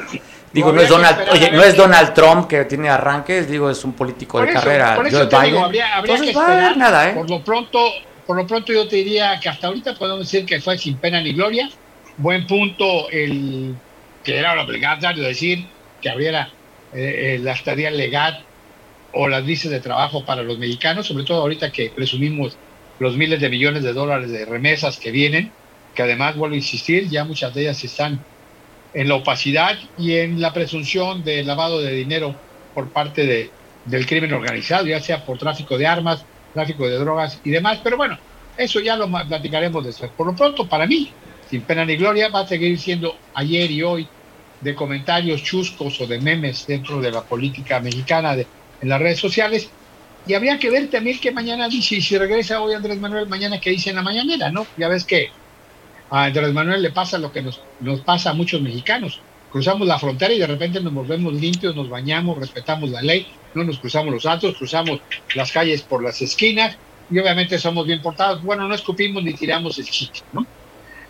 A: Digo, no es Donald, oye, no es Donald Trump que tiene arranques, digo, es un político
G: Por
A: de
G: eso,
A: carrera,
G: por eso te digo, habría, habría
A: Entonces
G: que esperar.
A: nada, ¿eh?
G: Por lo pronto, por lo pronto yo te diría que hasta ahorita podemos decir que fue sin pena ni gloria. Buen punto el que era obligatorio decir que abriera eh, eh, la estadía legal o las visas de trabajo para los mexicanos, sobre todo ahorita que presumimos los miles de millones de dólares de remesas que vienen, que además, vuelvo a insistir, ya muchas de ellas están en la opacidad y en la presunción de lavado de dinero por parte de, del crimen organizado, ya sea por tráfico de armas, tráfico de drogas y demás. Pero bueno, eso ya lo platicaremos después. Por lo pronto, para mí, sin pena ni gloria, va a seguir siendo ayer y hoy de comentarios chuscos o de memes dentro de la política mexicana de, en las redes sociales. Y habría que ver también qué mañana dice, y si regresa hoy Andrés Manuel, mañana qué dice en la mañanera, ¿no? Ya ves que a Andrés Manuel le pasa lo que nos, pasa a muchos mexicanos. Cruzamos la frontera y de repente nos volvemos limpios, nos bañamos, respetamos la ley, no nos cruzamos los altos, cruzamos las calles por las esquinas y obviamente somos bien portados. Bueno, no escupimos ni tiramos el chiste, ¿no?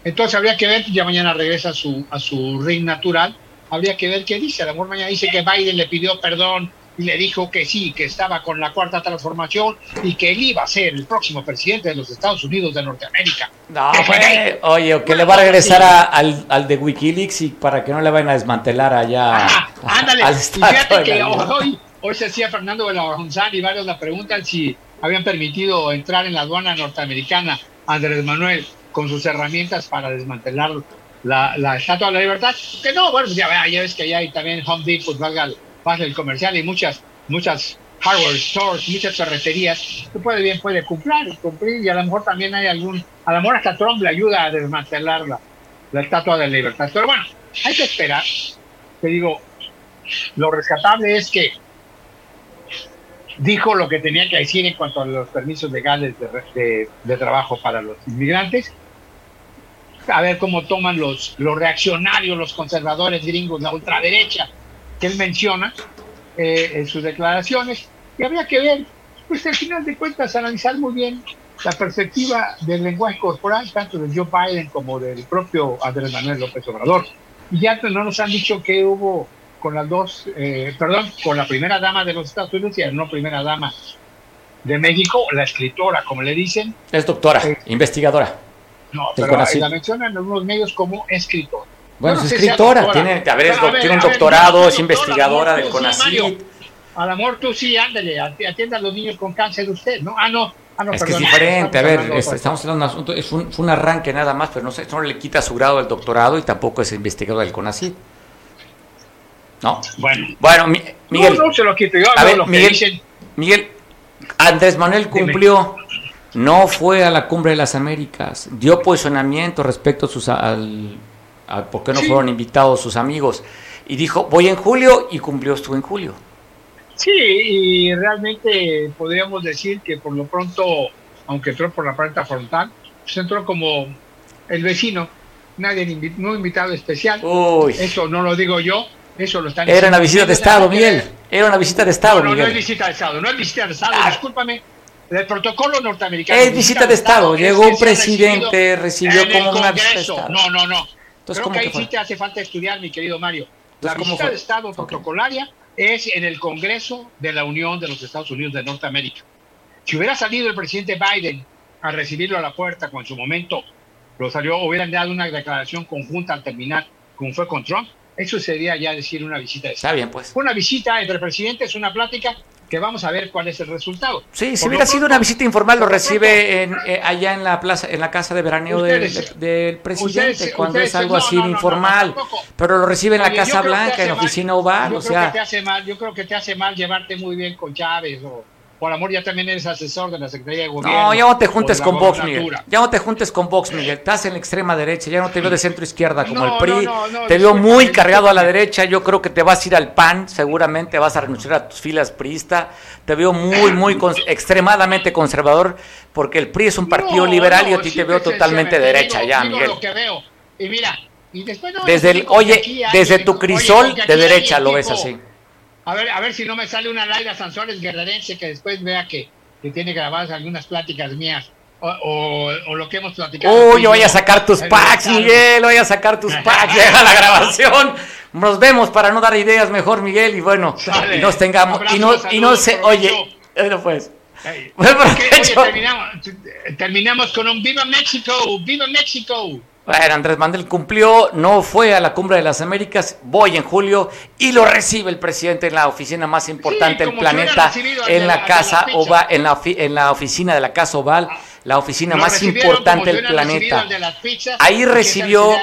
G: Entonces habría que ver, ya mañana regresa a su, a ring natural, habría que ver qué dice. A lo mejor mañana dice que Biden le pidió perdón y le dijo que sí, que estaba con la cuarta transformación y que él iba a ser el próximo presidente de los Estados Unidos de Norteamérica.
A: No,
G: fue
A: oye, o que le va a regresar a- al, al de Wikileaks y para que no le vayan a desmantelar allá
G: Ah, ándale,
A: al
G: y
A: Estatua
G: fíjate
A: de
G: que hoy, hoy se hacía Fernando Benaronzán y varios la preguntan si habían permitido entrar en la aduana norteamericana Andrés Manuel con sus herramientas para desmantelar la, la Estatua de la Libertad. Que no, bueno, pues ya, ya ves que allá hay también Home Depot, valga valga el comercial y muchas, muchas hardware stores, muchas ferreterías, que puede bien, puede cumplir, cumplir y a lo mejor también hay algún, a lo mejor hasta Trump le ayuda a desmantelar la, la Estatua de la Libertad. Pero bueno, hay que esperar. Te digo, lo rescatable es que dijo lo que tenía que decir en cuanto a los permisos legales de, de- de trabajo para los inmigrantes. A ver cómo toman los, los reaccionarios, los conservadores gringos, la ultraderecha que él menciona eh, en sus declaraciones. Y habría que ver, pues al final de cuentas, analizar muy bien la perspectiva del lenguaje corporal, tanto de Joe Biden como del propio Andrés Manuel López Obrador. Y ya no nos han dicho que hubo con las dos, eh, perdón, con la primera dama de los Estados Unidos y la no primera dama de México, la escritora, como le dicen,
A: Es doctora,
G: Sí.
A: investigadora.
G: no, pero la mencionan en algunos medios como escritor.
A: Bueno,
G: No
A: es escritora, tiene, a ver, es tiene un
G: ver,
A: doctorado, es investigadora del
G: sí,
A: CONACYT.
G: Mario. A lo mejor tú sí, ándale, ati- atienda a los niños con cáncer usted, ¿no? Ah, no, ah, no,
A: Es que es diferente, a ver,
G: hablando
A: es- estamos hablando de un asunto, es un, fue un arranque nada más, pero no, sé, eso no le quita su grado del doctorado y tampoco es investigador del CONACYT. No.
G: Bueno,
A: Bueno, Mi- Miguel,
G: no, no se lo quito yo,
A: a ver,
G: lo que
A: Miguel,
G: dicen.
A: Miguel, Andrés Manuel cumplió, no fue a la cumbre de las Américas, dio posicionamiento respecto a sus, al, por qué no
G: Sí.
A: fueron invitados sus amigos y dijo, voy en julio y cumplió, estuvo en julio.
G: Sí, y realmente podríamos decir que por lo pronto, aunque entró por la puerta frontal, pues entró como el vecino, nadie invi- no invitado especial.
A: Uy,
G: Eso no lo digo yo, eso lo están
A: era una visita de Estado, Miguel, era una visita de Estado,
G: No, no, no es
A: Miguel.
G: visita de Estado, no es visita de Estado,
A: Ah.
G: discúlpame. El protocolo norteamericano.
A: Es visita de Estado,
G: es
A: llegó un presidente, recibido
G: en el
A: como una visita de. Estado.
G: No, no, no.
A: Entonces,
G: Creo
A: ¿cómo
G: que ahí sí te hace falta estudiar, mi querido Mario. La
A: Entonces, ¿cómo
G: visita de Estado protocolaria es en el Congreso de la Unión de los Estados Unidos de Norteamérica. Si hubiera salido el presidente Biden a recibirlo a la puerta, cuando en su momento lo salió, hubieran dado una declaración conjunta al terminar, como fue con Trump, eso sería ya decir una visita de
A: Está
G: Estado.
A: bien, pues.
G: Una visita entre presidentes, una plática que vamos a ver cuál es el resultado.
A: Sí, si
G: Por
A: hubiera sido una visita informal, lo recibe en, eh, allá en la plaza, en la casa de veraneo del,
G: Ustedes-
A: del presidente,
G: ustedes-
A: cuando
G: ustedes-
A: es algo
G: no,
A: así
G: no,
A: informal. pero lo recibe en la
G: Oye,
A: Casa Blanca, en la
G: mal-
A: oficina oval,
G: yo
A: o
G: creo que te
A: sea.
G: hace mal, yo creo que te hace mal llevarte muy bien con Chávez o por amor ya también eres asesor de la Secretaría de Gobierno.
A: No, ya no te juntes con Vox, Miguel. Ya no te juntes con Vox, Miguel. Estás en la extrema derecha, ya no te veo de centro izquierda como
G: No,
A: el PRI.
G: no,
A: te veo muy cargado a la derecha. Yo creo que te vas a ir al PAN, seguramente vas a renunciar a tus filas priista. Te veo muy, muy cons- extremadamente conservador, porque el PRI es un partido liberal y a ti te veo totalmente derecha
G: digo-
A: ya,
G: digo
A: Miguel.
G: lo que veo. Y mira, y después no,
A: Desde el, oye, desde tu crisol de derecha lo ves así.
G: A ver, a ver si no me sale una Laida Sansores guerrerense que después vea que, que tiene grabadas algunas pláticas mías. O, o- o lo que hemos platicado.
A: Uy, yo voy a sacar tus packs. Miguel, voy a sacar tus packs, llega la grabación. Nos vemos para no dar ideas mejor, Miguel, y bueno,
G: Sale.
A: y nos tengamos, y no,
G: Abrazos,
A: y no
G: saludos,
A: se, oye, bueno pues,
G: Ey,
A: Buen
G: ¿por qué? Oye, terminamos, terminamos con un Viva México, Viva México.
A: Bueno, Andrés Manuel cumplió, no fue a la cumbre de las Américas, voy en julio y lo recibe el presidente en la oficina más importante
G: Sí,
A: del planeta, en la
G: la-
A: casa
G: la
A: oval, en la, en la oficina de la casa oval, la oficina más importante del planeta.
G: de pizzas,
A: Ahí recibió-.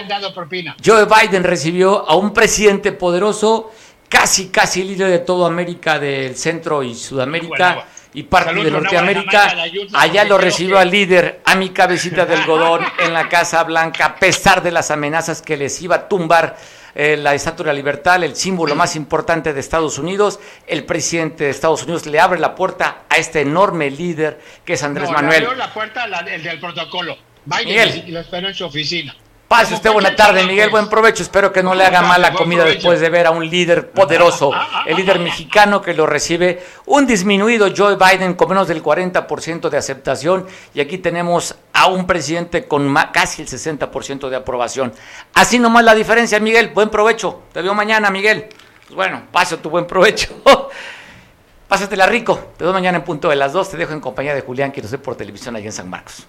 A: Joe Biden recibió a un presidente poderoso, casi casi líder de toda América del Centro y Sudamérica
G: Bueno,
A: y parte
G: salud
A: de Norteamérica. Allá lo recibió al líder, a mi cabecita de algodón en la Casa Blanca, a pesar de las amenazas que les iba a tumbar eh, la Estatua de la Libertad, el símbolo más importante de Estados Unidos. El presidente de Estados Unidos le abre la puerta a este enorme líder que es Andrés
G: No,
A: Manuel.
G: Le abrió la puerta la- el del protocolo. Biden
A: Miguel.
G: y lo esperó en su oficina.
A: Pase usted buena tarde, Miguel. Buen provecho. Espero que no le haga mala comida después de ver a un líder poderoso, el líder mexicano que lo recibe. Un disminuido Joe Biden con menos del 40% de aceptación. Y aquí tenemos a un presidente con casi el 60% de aprobación. Así nomás la diferencia, Miguel. Buen provecho. Te veo mañana, Miguel. Pues bueno, pase tu buen provecho. Pásatela rico. Te veo mañana en punto de las 2. Te dejo en compañía de Julián, que lo sé por televisión allá en San Marcos.